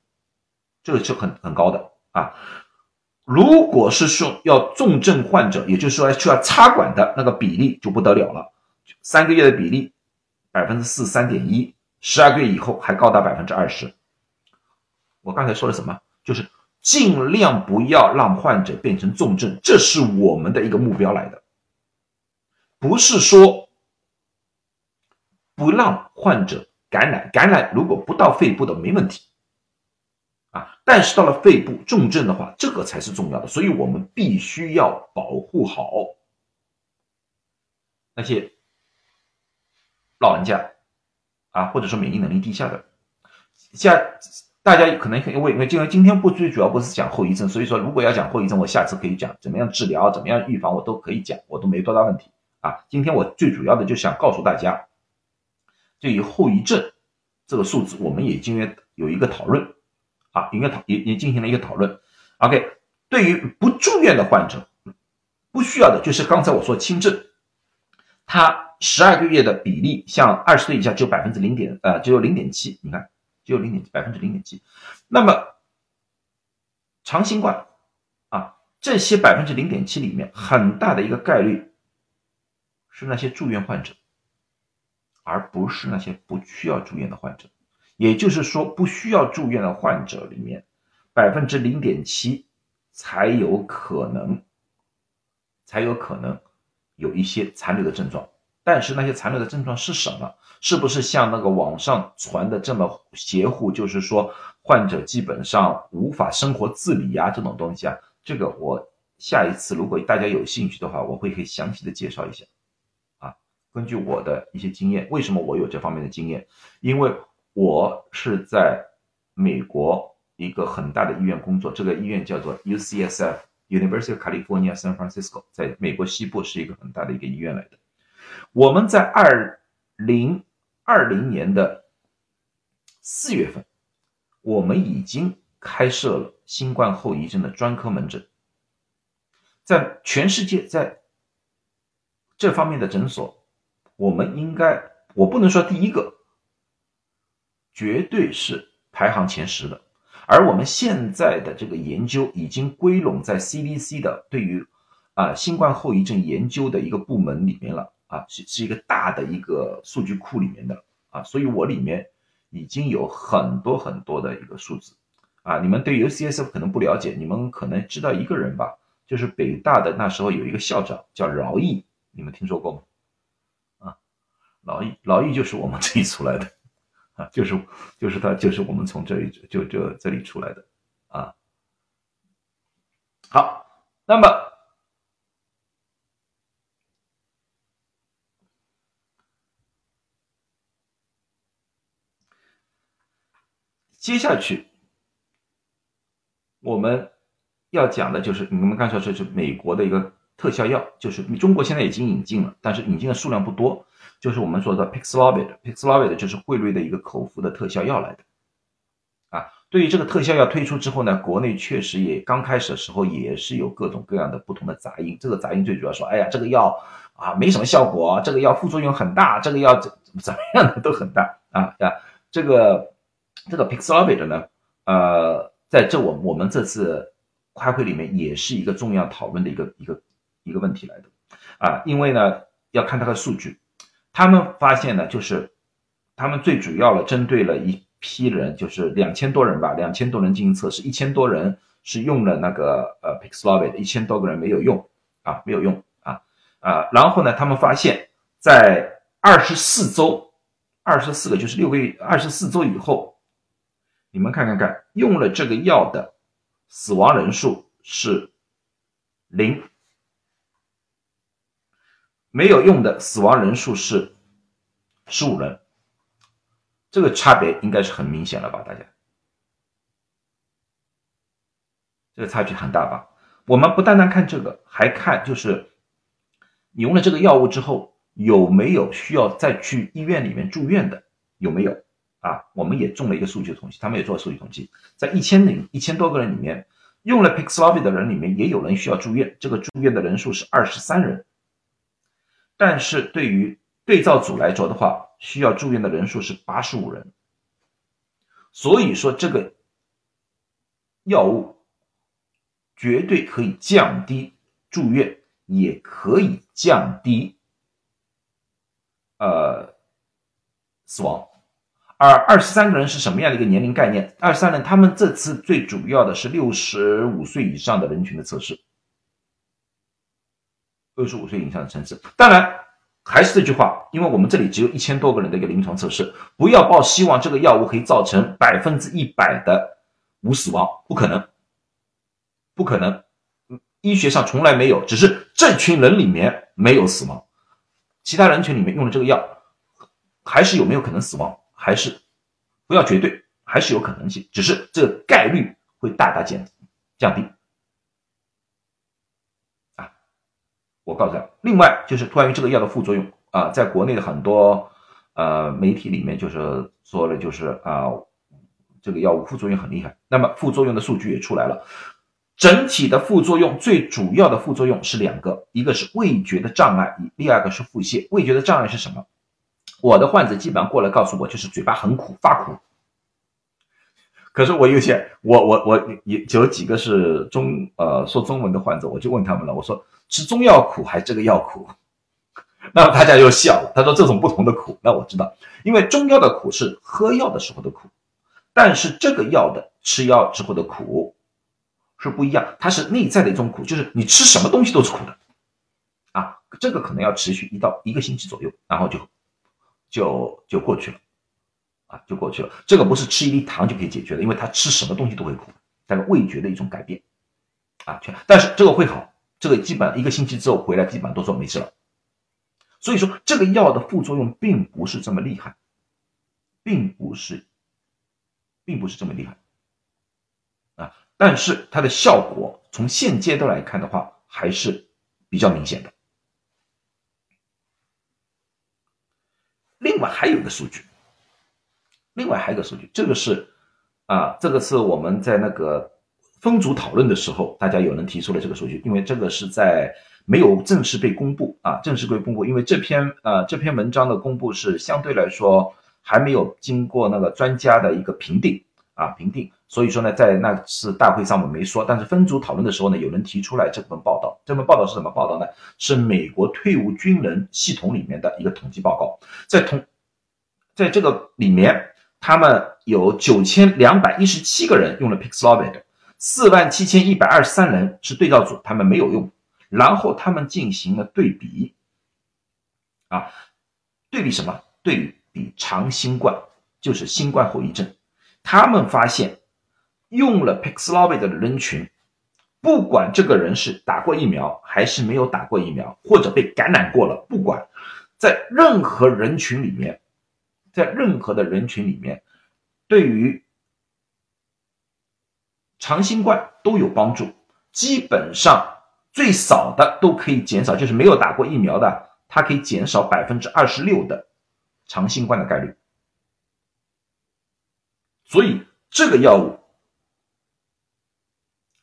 这个是很很高的啊。如果是说要重症患者，也就是说需要插管的那个比例就不得了了，三个月的比例百分之四三点一，十二个月以后还高达百分之二十。我刚才说了什么？就是尽量不要让患者变成重症，这是我们的一个目标来的，不是说不让患者感染，感染如果不到肺部的没问题，啊，但是到了肺部重症的话，这个才是重要的，所以我们必须要保护好那些老人家啊，或者说免疫能力低下的，像。大家可能因为因为今今天不最主要不是讲后遗症，所以说如果要讲后遗症，我下次可以讲怎么样治疗，怎么样预防，我都可以讲，我都没多大问题啊。今天我最主要的就想告诉大家，对于后遗症这个数字，我们也今天有一个讨论啊，应该讨也也进行了一个讨论。OK，对于不住院的患者，不需要的就是刚才我说轻症，他十二个月的比例，像二十岁以下只有百分之零点呃只有零点七，你看。只有零点百分之零点七，那么长新冠啊，这些百分之零点七里面，很大的一个概率是那些住院患者，而不是那些不需要住院的患者。也就是说，不需要住院的患者里面，百分之零点七才有可能，才有可能有一些残留的症状。但是那些残留的症状是什么？是不是像那个网上传的这么邪乎？就是说患者基本上无法生活自理呀，这种东西啊？这个我下一次如果大家有兴趣的话，我会可以详细的介绍一下。啊，根据我的一些经验，为什么我有这方面的经验？因为我是在美国一个很大的医院工作，这个医院叫做 UCSF（University of California San Francisco），在美国西部是一个很大的一个医院来的。我们在二零二零年的四月份，我们已经开设了新冠后遗症的专科门诊，在全世界在这方面的诊所，我们应该我不能说第一个，绝对是排行前十的。而我们现在的这个研究已经归拢在 CDC 的对于啊新冠后遗症研究的一个部门里面了。啊，是是一个大的一个数据库里面的啊，所以我里面已经有很多很多的一个数字啊。你们对 UCS 可能不了解，你们可能知道一个人吧，就是北大的那时候有一个校长叫饶毅，你们听说过吗？啊，饶毅，饶毅就是我们这里出来的啊，就是就是他就是我们从这里就就这里出来的啊。好，那么。接下去，我们要讲的就是你们刚才说是美国的一个特效药，就是中国现在已经引进了，但是引进的数量不多。就是我们说的 Paxlovid，Paxlovid 就是惠瑞的一个口服的特效药来的。啊，对于这个特效药推出之后呢，国内确实也刚开始的时候也是有各种各样的不同的杂音。这个杂音最主要说，哎呀，这个药啊没什么效果，这个药副作用很大，这个药怎怎么样的都很大啊啊，这个。这个 Pixlovid 呢，呃，在这我我们这次开会里面也是一个重要讨论的一个一个一个问题来的，啊，因为呢要看它的数据，他们发现呢就是他们最主要的针对了一批人，就是两千多人吧，两千多人进行测试，一千多人是用了那个呃 Pixlovid，一千多个人没有用啊，没有用啊啊，然后呢他们发现，在二十四周，二十四个就是六个月，二十四周以后。你们看看看，用了这个药的死亡人数是零，没有用的死亡人数是十五人，这个差别应该是很明显了吧？大家，这个差距很大吧？我们不单单看这个，还看就是你用了这个药物之后有没有需要再去医院里面住院的，有没有？啊，我们也做了一个数据统计，他们也做了数据统计，在一千零一千多个人里面，用了 Pixlovid 的人里面，也有人需要住院，这个住院的人数是二十三人。但是对于对照组来说的话，需要住院的人数是八十五人。所以说，这个药物绝对可以降低住院，也可以降低呃死亡。而二十三个人是什么样的一个年龄概念？二十三人，他们这次最主要的是六十五岁以上的人群的测试，六十五岁以上的城市。当然，还是这句话，因为我们这里只有一千多个人的一个临床测试，不要抱希望这个药物可以造成百分之一百的无死亡，不可能，不可能，医学上从来没有，只是这群人里面没有死亡，其他人群里面用了这个药，还是有没有可能死亡？还是不要绝对，还是有可能性，只是这个概率会大大减降低。啊，我告诉大家，另外就是关于这个药的副作用啊，在国内的很多呃媒体里面就是说了，就是啊这个药物副作用很厉害。那么副作用的数据也出来了，整体的副作用最主要的副作用是两个，一个是味觉的障碍，第二个是腹泻。味觉的障碍是什么？我的患者基本上过来告诉我，就是嘴巴很苦，发苦。可是我有些，我我我有有几个是中呃说中文的患者，我就问他们了，我说吃中药苦还是这个药苦？那大家又笑了，他说这种不同的苦。那我知道，因为中药的苦是喝药的时候的苦，但是这个药的吃药之后的苦是不一样，它是内在的一种苦，就是你吃什么东西都是苦的啊。这个可能要持续一到一个星期左右，然后就。就就过去了，啊，就过去了。这个不是吃一粒糖就可以解决的，因为他吃什么东西都会苦，但是味觉的一种改变，啊，全。但是这个会好，这个基本一个星期之后回来，基本上都说没事了。所以说这个药的副作用并不是这么厉害，并不是，并不是这么厉害，啊，但是它的效果从现阶段来看的话，还是比较明显的。另还有一个数据，另外还有一个数据，这个是啊，这个是我们在那个分组讨论的时候，大家有人提出了这个数据，因为这个是在没有正式被公布啊，正式被公布，因为这篇啊这篇文章的公布是相对来说还没有经过那个专家的一个评定啊评定。所以说呢，在那次大会上我没说，但是分组讨论的时候呢，有人提出来这份报道。这份报道是什么报道呢？是美国退伍军人系统里面的一个统计报告。在统，在这个里面，他们有九千两百一十七个人用了 Paxlovid，四万七千一百二十三人是对照组，他们没有用。然后他们进行了对比，啊，对比什么？对比长新冠，就是新冠后遗症。他们发现。用了 Paxlovid 的人群，不管这个人是打过疫苗还是没有打过疫苗，或者被感染过了，不管在任何人群里面，在任何的人群里面，对于长新冠都有帮助。基本上最少的都可以减少，就是没有打过疫苗的，它可以减少百分之二十六的长新冠的概率。所以这个药物。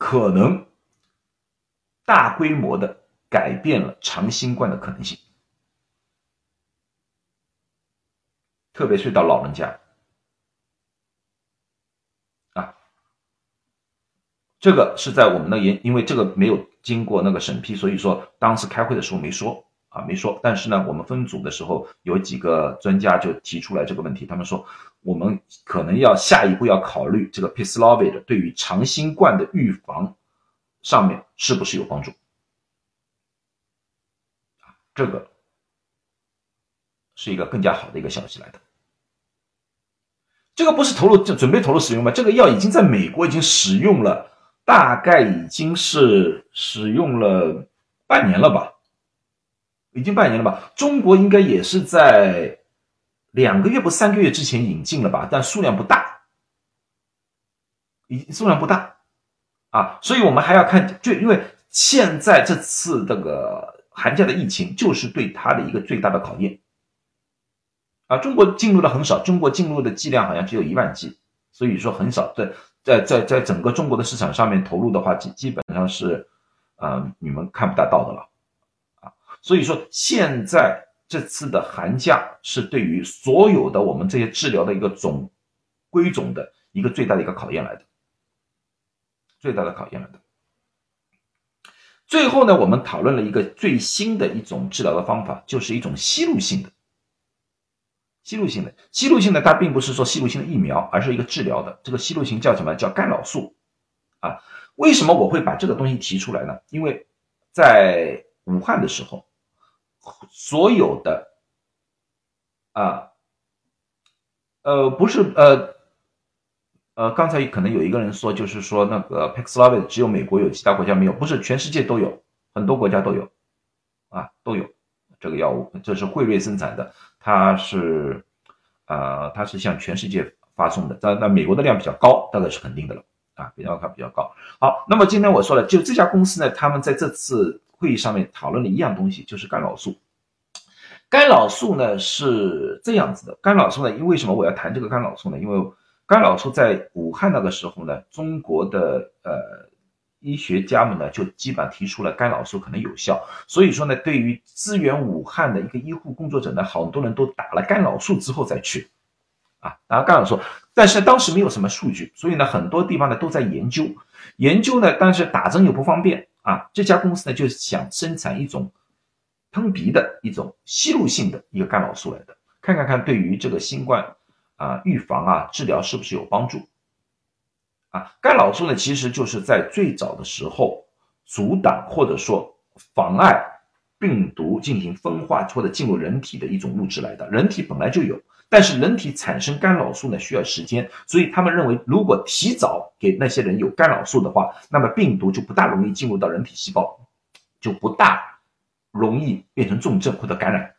可能大规模的改变了长新冠的可能性，特别是到老人家啊，这个是在我们的研，因为这个没有经过那个审批，所以说当时开会的时候没说啊，没说。但是呢，我们分组的时候有几个专家就提出来这个问题，他们说。我们可能要下一步要考虑这个 p i s l o v i d 对于长新冠的预防上面是不是有帮助？这个是一个更加好的一个消息来的。这个不是投入就准备投入使用吗？这个药已经在美国已经使用了，大概已经是使用了半年了吧？已经半年了吧？中国应该也是在。两个月不三个月之前引进了吧，但数量不大，已数量不大啊，所以我们还要看，就因为现在这次这个寒假的疫情就是对它的一个最大的考验啊。中国进入的很少，中国进入的剂量好像只有一万剂，所以说很少在在在在整个中国的市场上面投入的话，基基本上是嗯你们看不大到的了啊。所以说现在。这次的寒假是对于所有的我们这些治疗的一个总归总的一个最大的一个考验来的，最大的考验来的。最后呢，我们讨论了一个最新的一种治疗的方法，就是一种吸入性的吸入性的，吸入性的它并不是说吸入性的疫苗，而是一个治疗的。这个吸入性叫什么？叫干扰素啊？为什么我会把这个东西提出来呢？因为在武汉的时候，所有的啊，呃，不是呃呃，刚才可能有一个人说，就是说那个 Paxlovid 只有美国有，其他国家没有，不是全世界都有，很多国家都有啊，都有这个药物，这是辉瑞生产的。它是，呃，它是向全世界发送的，但那美国的量比较高，大概是肯定的了啊，比较它比较高。好，那么今天我说了，就这家公司呢，他们在这次会议上面讨论了一样东西，就是干扰素。干扰素呢是这样子的，干扰素呢，因为什么我要谈这个干扰素呢？因为干扰素在武汉那个时候呢，中国的呃。医学家们呢，就基本提出了干扰素可能有效，所以说呢，对于支援武汉的一个医护工作者呢，好多人都打了干扰素之后再去，啊，打了干扰素，但是当时没有什么数据，所以呢，很多地方呢都在研究，研究呢，但是打针又不方便。啊，这家公司呢就是想生产一种喷鼻的一种吸入性的一个干扰素来的，看看看对于这个新冠啊预防啊治疗是不是有帮助。啊，干扰素呢，其实就是在最早的时候阻挡或者说妨碍病毒进行分化或者进入人体的一种物质来的。人体本来就有，但是人体产生干扰素呢需要时间，所以他们认为，如果提早给那些人有干扰素的话，那么病毒就不大容易进入到人体细胞，就不大容易变成重症或者感染。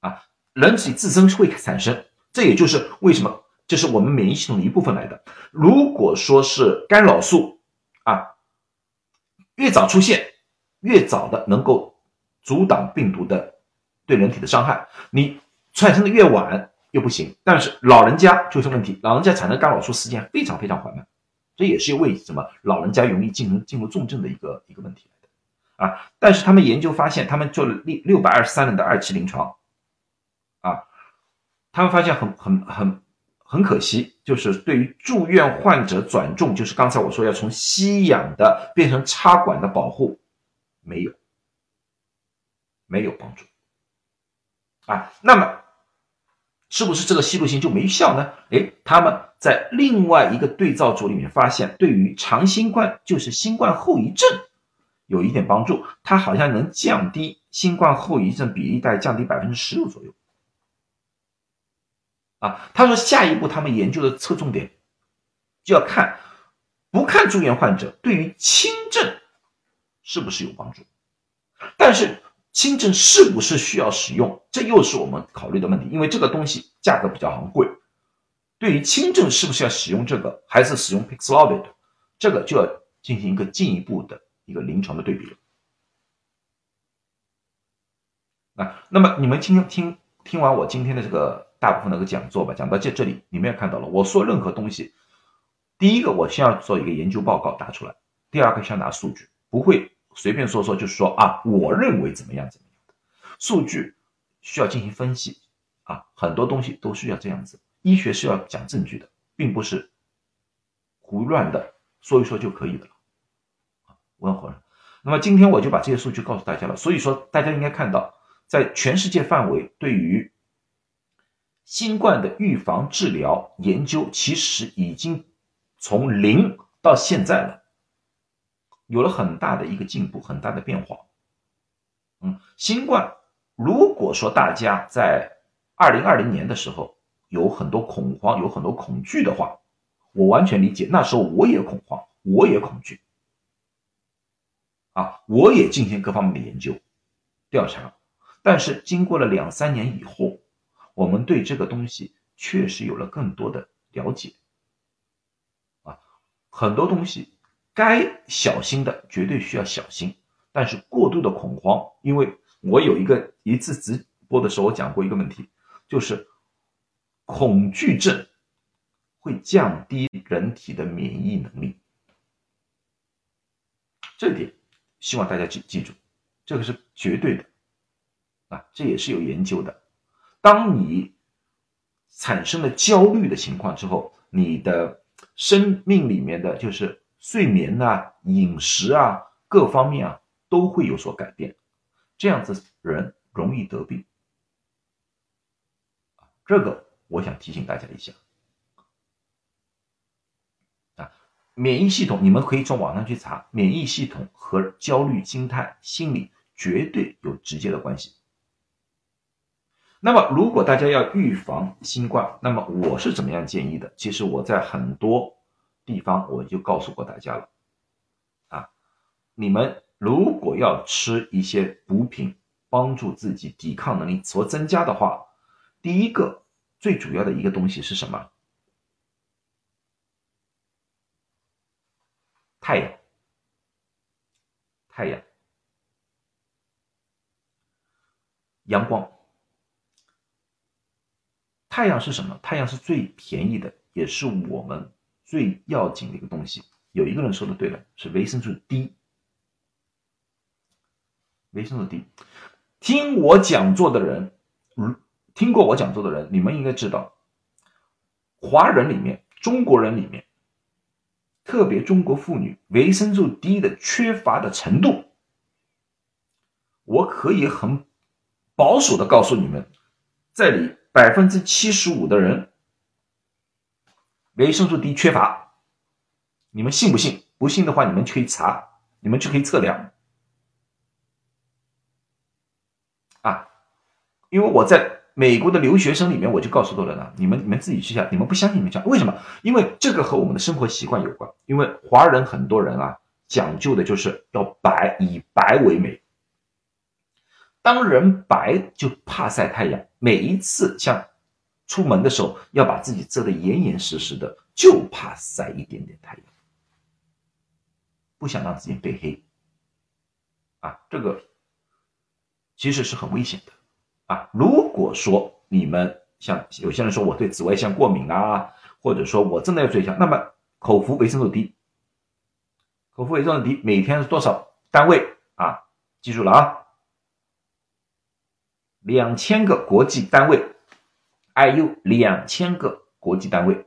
啊，人体自身会产生，这也就是为什么。这是我们免疫系统的一部分来的。如果说是干扰素啊，越早出现，越早的能够阻挡病毒的对人体的伤害。你产生的越晚又不行。但是老人家就是问题，老人家产生干扰素时间非常非常缓慢，这也是为什么老人家容易进入进入重症的一个一个问题来的啊。但是他们研究发现，他们做了六六百二十三人的二期临床啊，他们发现很很很。很可惜，就是对于住院患者转重，就是刚才我说要从吸氧的变成插管的保护，没有，没有帮助啊。那么，是不是这个吸入性就没效呢？哎，他们在另外一个对照组里面发现，对于长新冠，就是新冠后遗症，有一点帮助，它好像能降低新冠后遗症比例，大概降低百分之十六左右。啊，他说下一步他们研究的侧重点就要看，不看住院患者对于轻症是不是有帮助，但是轻症是不是需要使用，这又是我们考虑的问题，因为这个东西价格比较昂贵。对于轻症是不是要使用这个，还是使用 Paxlovid，这个就要进行一个进一步的一个临床的对比了。啊，那么你们听听听完我今天的这个。大部分那个讲座吧，讲到这这里，你们也看到了。我说任何东西，第一个我先要做一个研究报告打出来，第二个先拿数据，不会随便说说，就是说啊，我认为怎么样怎么样的。数据需要进行分析啊，很多东西都需要这样子。医学是要讲证据的，并不是胡乱的说一说就可以的了。啊，温和了。那么今天我就把这些数据告诉大家了。所以说，大家应该看到，在全世界范围对于新冠的预防治疗研究其实已经从零到现在了，有了很大的一个进步，很大的变化。嗯，新冠如果说大家在二零二零年的时候有很多恐慌，有很多恐惧的话，我完全理解。那时候我也恐慌，我也恐惧，啊，我也进行各方面的研究调查，但是经过了两三年以后。我们对这个东西确实有了更多的了解，啊，很多东西该小心的绝对需要小心，但是过度的恐慌，因为我有一个一次直播的时候，我讲过一个问题，就是恐惧症会降低人体的免疫能力，这点希望大家记记住，这个是绝对的，啊，这也是有研究的。当你产生了焦虑的情况之后，你的生命里面的就是睡眠啊、饮食啊各方面啊都会有所改变，这样子人容易得病。这个我想提醒大家一下。啊，免疫系统你们可以从网上去查，免疫系统和焦虑心态、心理绝对有直接的关系。那么，如果大家要预防新冠，那么我是怎么样建议的？其实我在很多地方我就告诉过大家了。啊，你们如果要吃一些补品，帮助自己抵抗能力所增加的话，第一个最主要的一个东西是什么？太阳，太阳，阳光。太阳是什么？太阳是最便宜的，也是我们最要紧的一个东西。有一个人说的对了，是维生素 D。维生素 D，听我讲座的人，嗯，听过我讲座的人，你们应该知道，华人里面、中国人里面，特别中国妇女维生素 D 的缺乏的程度，我可以很保守的告诉你们，这里。百分之七十五的人维生素 D 缺乏，你们信不信？不信的话，你们可以查，你们就可以测量。啊，因为我在美国的留学生里面，我就告诉多人了，你们你们自己去想，你们不相信你们讲，为什么？因为这个和我们的生活习惯有关。因为华人很多人啊，讲究的就是要白，以白为美。当人白就怕晒太阳，每一次像出门的时候要把自己遮得严严实实的，就怕晒一点点太阳，不想让自己被黑啊，这个其实是很危险的啊。如果说你们像有些人说我对紫外线过敏啊，或者说我真的要注意一下，那么口服维生素 D，口服维生素 D 每天是多少单位啊？记住了啊。两千个国际单位，IU 两千个国际单位，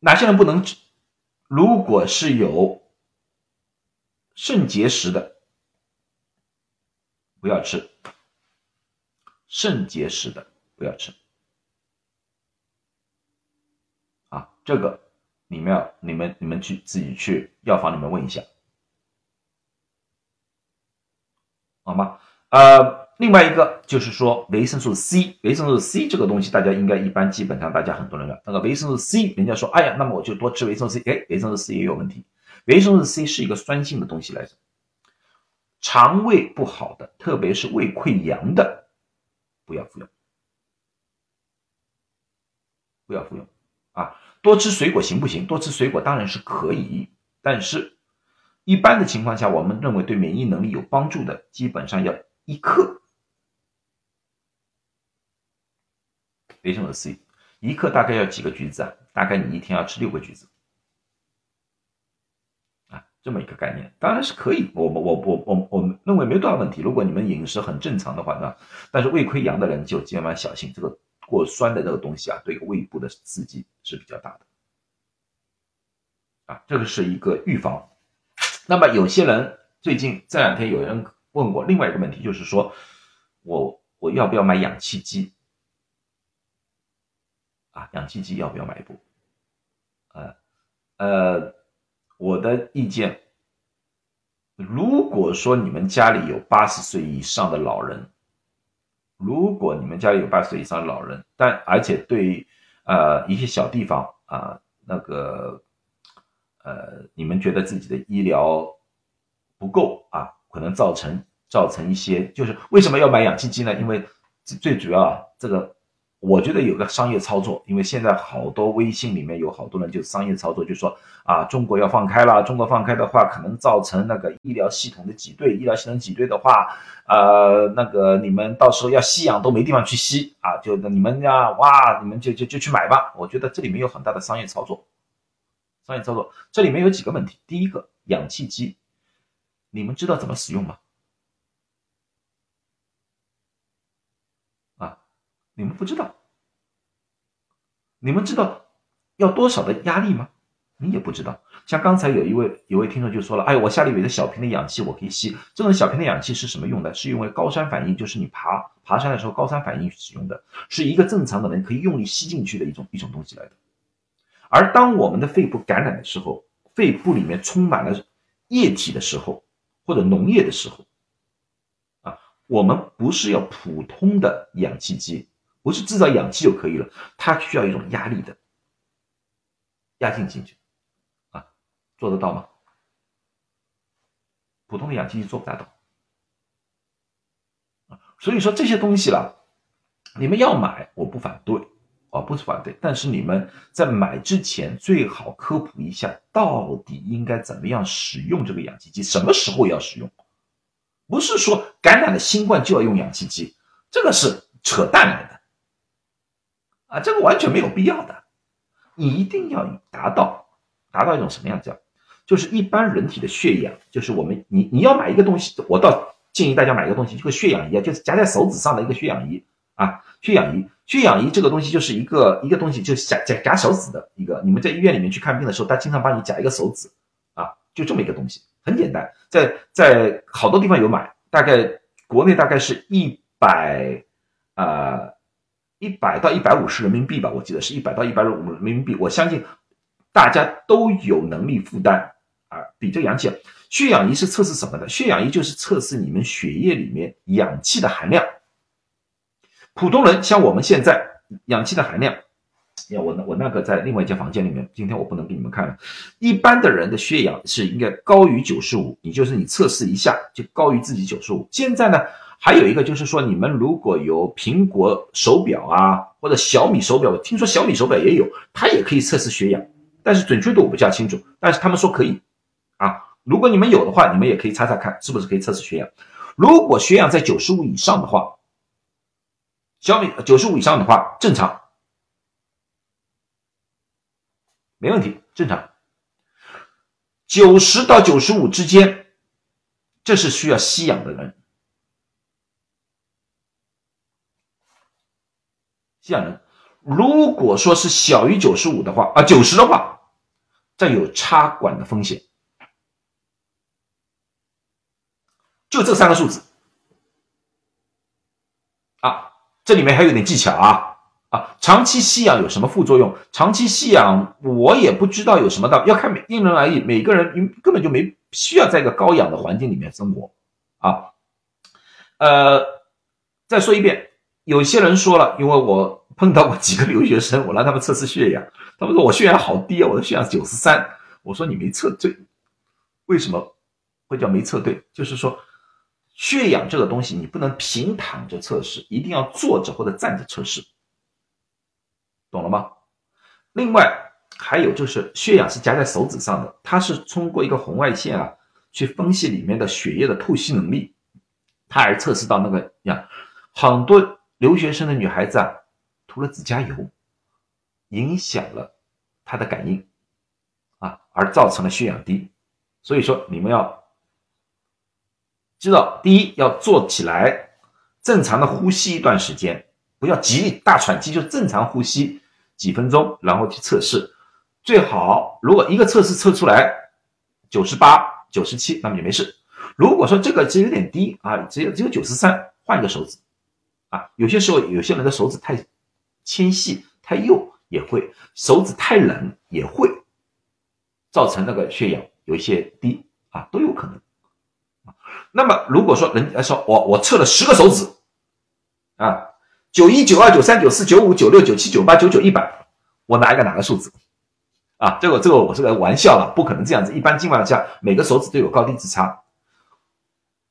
哪些人不能吃？如果是有肾结石的，不要吃。肾结石的不要吃。啊，这个你们要你们你们去自己去药房里面问一下。好吗？呃，另外一个就是说维生素 C，维生素 C 这个东西大家应该一般基本上大家很多人要那个维生素 C，人家说，哎呀，那么我就多吃维生素 C，哎，维生素 C 也有问题，维生素 C 是一个酸性的东西来着，肠胃不好的，特别是胃溃疡的，不要服用，不要服用啊，多吃水果行不行？多吃水果当然是可以，但是。一般的情况下，我们认为对免疫能力有帮助的，基本上要一克维生素 C，一克大概要几个橘子啊？大概你一天要吃六个橘子啊，这么一个概念，当然是可以。我们我我我我们认为没多大问题。如果你们饮食很正常的话呢，但是胃溃疡的人就千万小心，这个过酸的这个东西啊，对胃部的刺激是比较大的啊，这个是一个预防。那么有些人最近这两天有人问过另外一个问题，就是说我我要不要买氧气机啊？氧气机要不要买一部？呃呃，我的意见，如果说你们家里有八十岁以上的老人，如果你们家里有八十岁以上的老人，但而且对呃一些小地方啊那个。呃，你们觉得自己的医疗不够啊？可能造成造成一些，就是为什么要买氧气机呢？因为最主要啊，这个我觉得有个商业操作，因为现在好多微信里面有好多人就商业操作，就说啊，中国要放开了，中国放开的话，可能造成那个医疗系统的挤兑，医疗系统挤兑的话，呃，那个你们到时候要吸氧都没地方去吸啊，就你们呀，哇，你们就就就去买吧。我觉得这里面有很大的商业操作。商业操作，这里面有几个问题。第一个，氧气机，你们知道怎么使用吗？啊，你们不知道？你们知道要多少的压力吗？你也不知道。像刚才有一位有位听众就说了，哎，我家里有一个小瓶的氧气，我可以吸。这种小瓶的氧气是什么用的？是因为高山反应，就是你爬爬山的时候高山反应使用的，是一个正常的人可以用力吸进去的一种一种东西来的。而当我们的肺部感染的时候，肺部里面充满了液体的时候，或者脓液的时候，啊，我们不是要普通的氧气机，不是制造氧气就可以了，它需要一种压力的压进进去。啊做得到吗？普通的氧气机做不大到所以说这些东西了，你们要买我不反对啊，不是反对，但是你们在买之前最好科普一下，到底应该怎么样使用这个氧气机，什么时候要使用？不是说感染了新冠就要用氧气机，这个是扯淡来的啊，这个完全没有必要的，你一定要达到达到一种什么样叫？就是一般人体的血氧，就是我们你你要买一个东西，我倒建议大家买一个东西，就个血氧仪啊，就是夹在手指上的一个血氧仪啊，血氧仪，血氧仪这个东西就是一个一个东西，就夹夹夹手指的一个。你们在医院里面去看病的时候，他经常帮你夹一个手指啊，就这么一个东西，很简单，在在好多地方有买，大概国内大概是一百啊一百到一百五十人民币吧，我记得是一百到一百五人民币，我相信大家都有能力负担啊。比这氧气，血氧仪是测试什么的？血氧仪就是测试你们血液里面氧气的含量。普通人像我们现在氧气的含量，呀，我那我那个在另外一间房间里面，今天我不能给你们看了。一般的人的血氧是应该高于九十五，也就是你测试一下就高于自己九十五。现在呢，还有一个就是说，你们如果有苹果手表啊，或者小米手表，我听说小米手表也有，它也可以测试血氧，但是准确度我不加清楚，但是他们说可以。啊，如果你们有的话，你们也可以查查看，是不是可以测试血氧。如果血氧在九十五以上的话，小米九十五以上的话正常，没问题，正常。九十到九十五之间，这是需要吸氧的人，吸氧人。如果说是小于九十五的话，啊，九十的话，这有插管的风险。就这三个数字啊，这里面还有点技巧啊啊！长期吸氧有什么副作用？长期吸氧我也不知道有什么道，要看因人而异。每个人根本就没需要在一个高氧的环境里面生活啊。呃，再说一遍，有些人说了，因为我碰到过几个留学生，我让他们测试血氧，他们说我血氧好低啊，我的血氧九十三。我说你没测对，为什么会叫没测对？就是说。血氧这个东西，你不能平躺着测试，一定要坐着或者站着测试，懂了吗？另外还有就是血氧是夹在手指上的，它是通过一个红外线啊去分析里面的血液的透析能力，它还测试到那个呀，很多留学生的女孩子啊涂了指甲油，影响了她的感应啊，而造成了血氧低，所以说你们要。知道，第一要坐起来，正常的呼吸一段时间，不要极力大喘气，就正常呼吸几分钟，然后去测试。最好如果一个测试测出来九十八、九十七，那么就没事。如果说这个值有点低啊，只有只有九十三，换一个手指啊。有些时候有些人的手指太纤细、太幼也会，手指太冷也会造成那个血氧有一些低啊，都有可能。那么，如果说人家说我我测了十个手指，啊，九一九二九三九四九五九六九七九八九九一百，我拿一个哪个数字？啊，这个这个我是个玩笑了，不可能这样子。一般情况下，每个手指都有高低之差，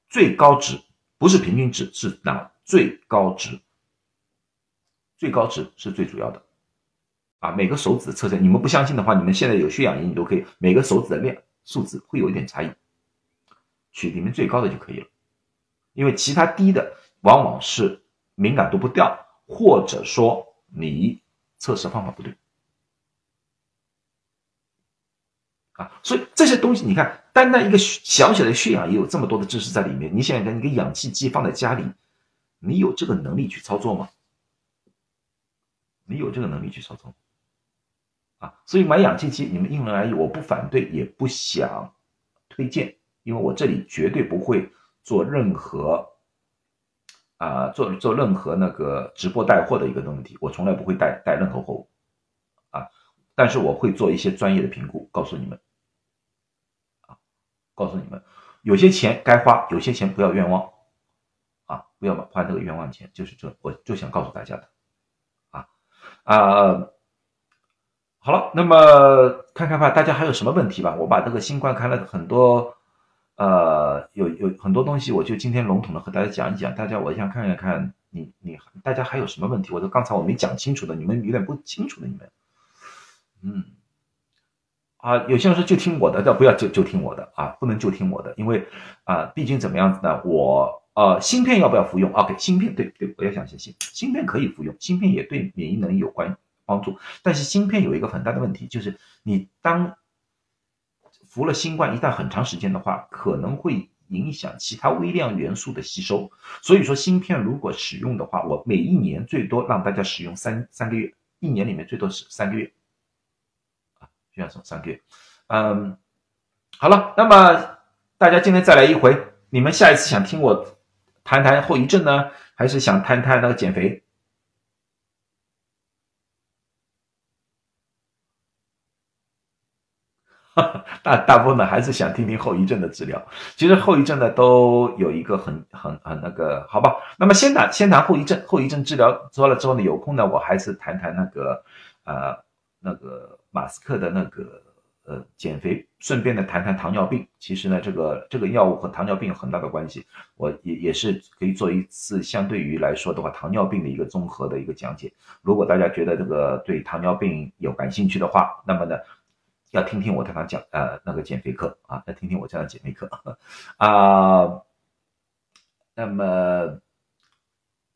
最高值不是平均值，是哪最高值，最高值是最主要的。啊，每个手指的测试，你们不相信的话，你们现在有血氧仪，你都可以每个手指的量数字会有一点差异。取里面最高的就可以了，因为其他低的往往是敏感度不掉，或者说你测试方法不对啊，所以这些东西你看，单单一个小小的血氧也有这么多的知识在里面。你想想看，你个氧气机放在家里，你有这个能力去操作吗？你有这个能力去操作？啊，所以买氧气机你们因人而异，我不反对，也不想推荐，因为我这里绝对不会做任何啊做做任何那个直播带货的一个问题，我从来不会带带任何货物啊，但是我会做一些专业的评估，告诉你们啊，告诉你们，有些钱该花，有些钱不要冤枉。啊，不要花这个冤枉钱，就是这，我就想告诉大家的，啊啊，好了，那么看看吧，大家还有什么问题吧？我把这个新冠看了很多，呃，有有很多东西，我就今天笼统的和大家讲一讲。大家，我想看一看你你大家还有什么问题？我说刚才我没讲清楚的，你们有点不清楚的，你们，嗯，啊，有些人说就听我的，要不要就就听我的啊？不能就听我的，因为啊，毕竟怎么样子呢？我。呃，芯片要不要服用？OK，芯片对对，我要想一下芯芯片可以服用，芯片也对免疫能力有关帮助。但是芯片有一个很大的问题，就是你当服了新冠一旦很长时间的话，可能会影响其他微量元素的吸收。所以说芯片如果使用的话，我每一年最多让大家使用三三个月，一年里面最多是三个月啊，就像说三个月。嗯，好了，那么大家今天再来一回，你们下一次想听我？谈谈后遗症呢，还是想谈谈那个减肥？大大部分呢还是想听听后遗症的治疗。其实后遗症呢都有一个很很很那个，好吧？那么先谈先谈后遗症，后遗症治疗做了之后呢，有空呢我还是谈谈那个呃那个马斯克的那个。呃，减肥，顺便呢谈谈糖尿病。其实呢，这个这个药物和糖尿病有很大的关系。我也也是可以做一次相对于来说的话，糖尿病的一个综合的一个讲解。如果大家觉得这个对糖尿病有感兴趣的话，那么呢，要听听我讲讲呃那个减肥课啊，要听听我讲的减肥课 啊。那么，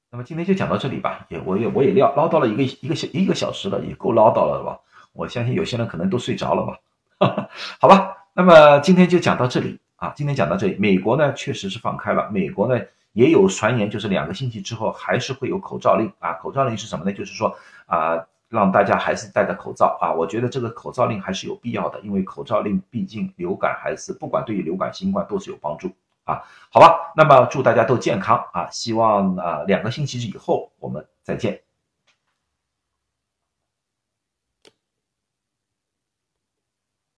那么今天就讲到这里吧。也我也我也唠唠叨了一个一个小一个小时了，也够唠叨了吧？我相信有些人可能都睡着了吧。好吧，那么今天就讲到这里啊。今天讲到这里，美国呢确实是放开了，美国呢也有传言，就是两个星期之后还是会有口罩令啊。口罩令是什么呢？就是说啊，让大家还是戴着口罩啊。我觉得这个口罩令还是有必要的，因为口罩令毕竟流感还是不管对于流感、新冠都是有帮助啊。好吧，那么祝大家都健康啊，希望啊两个星期以后我们再见。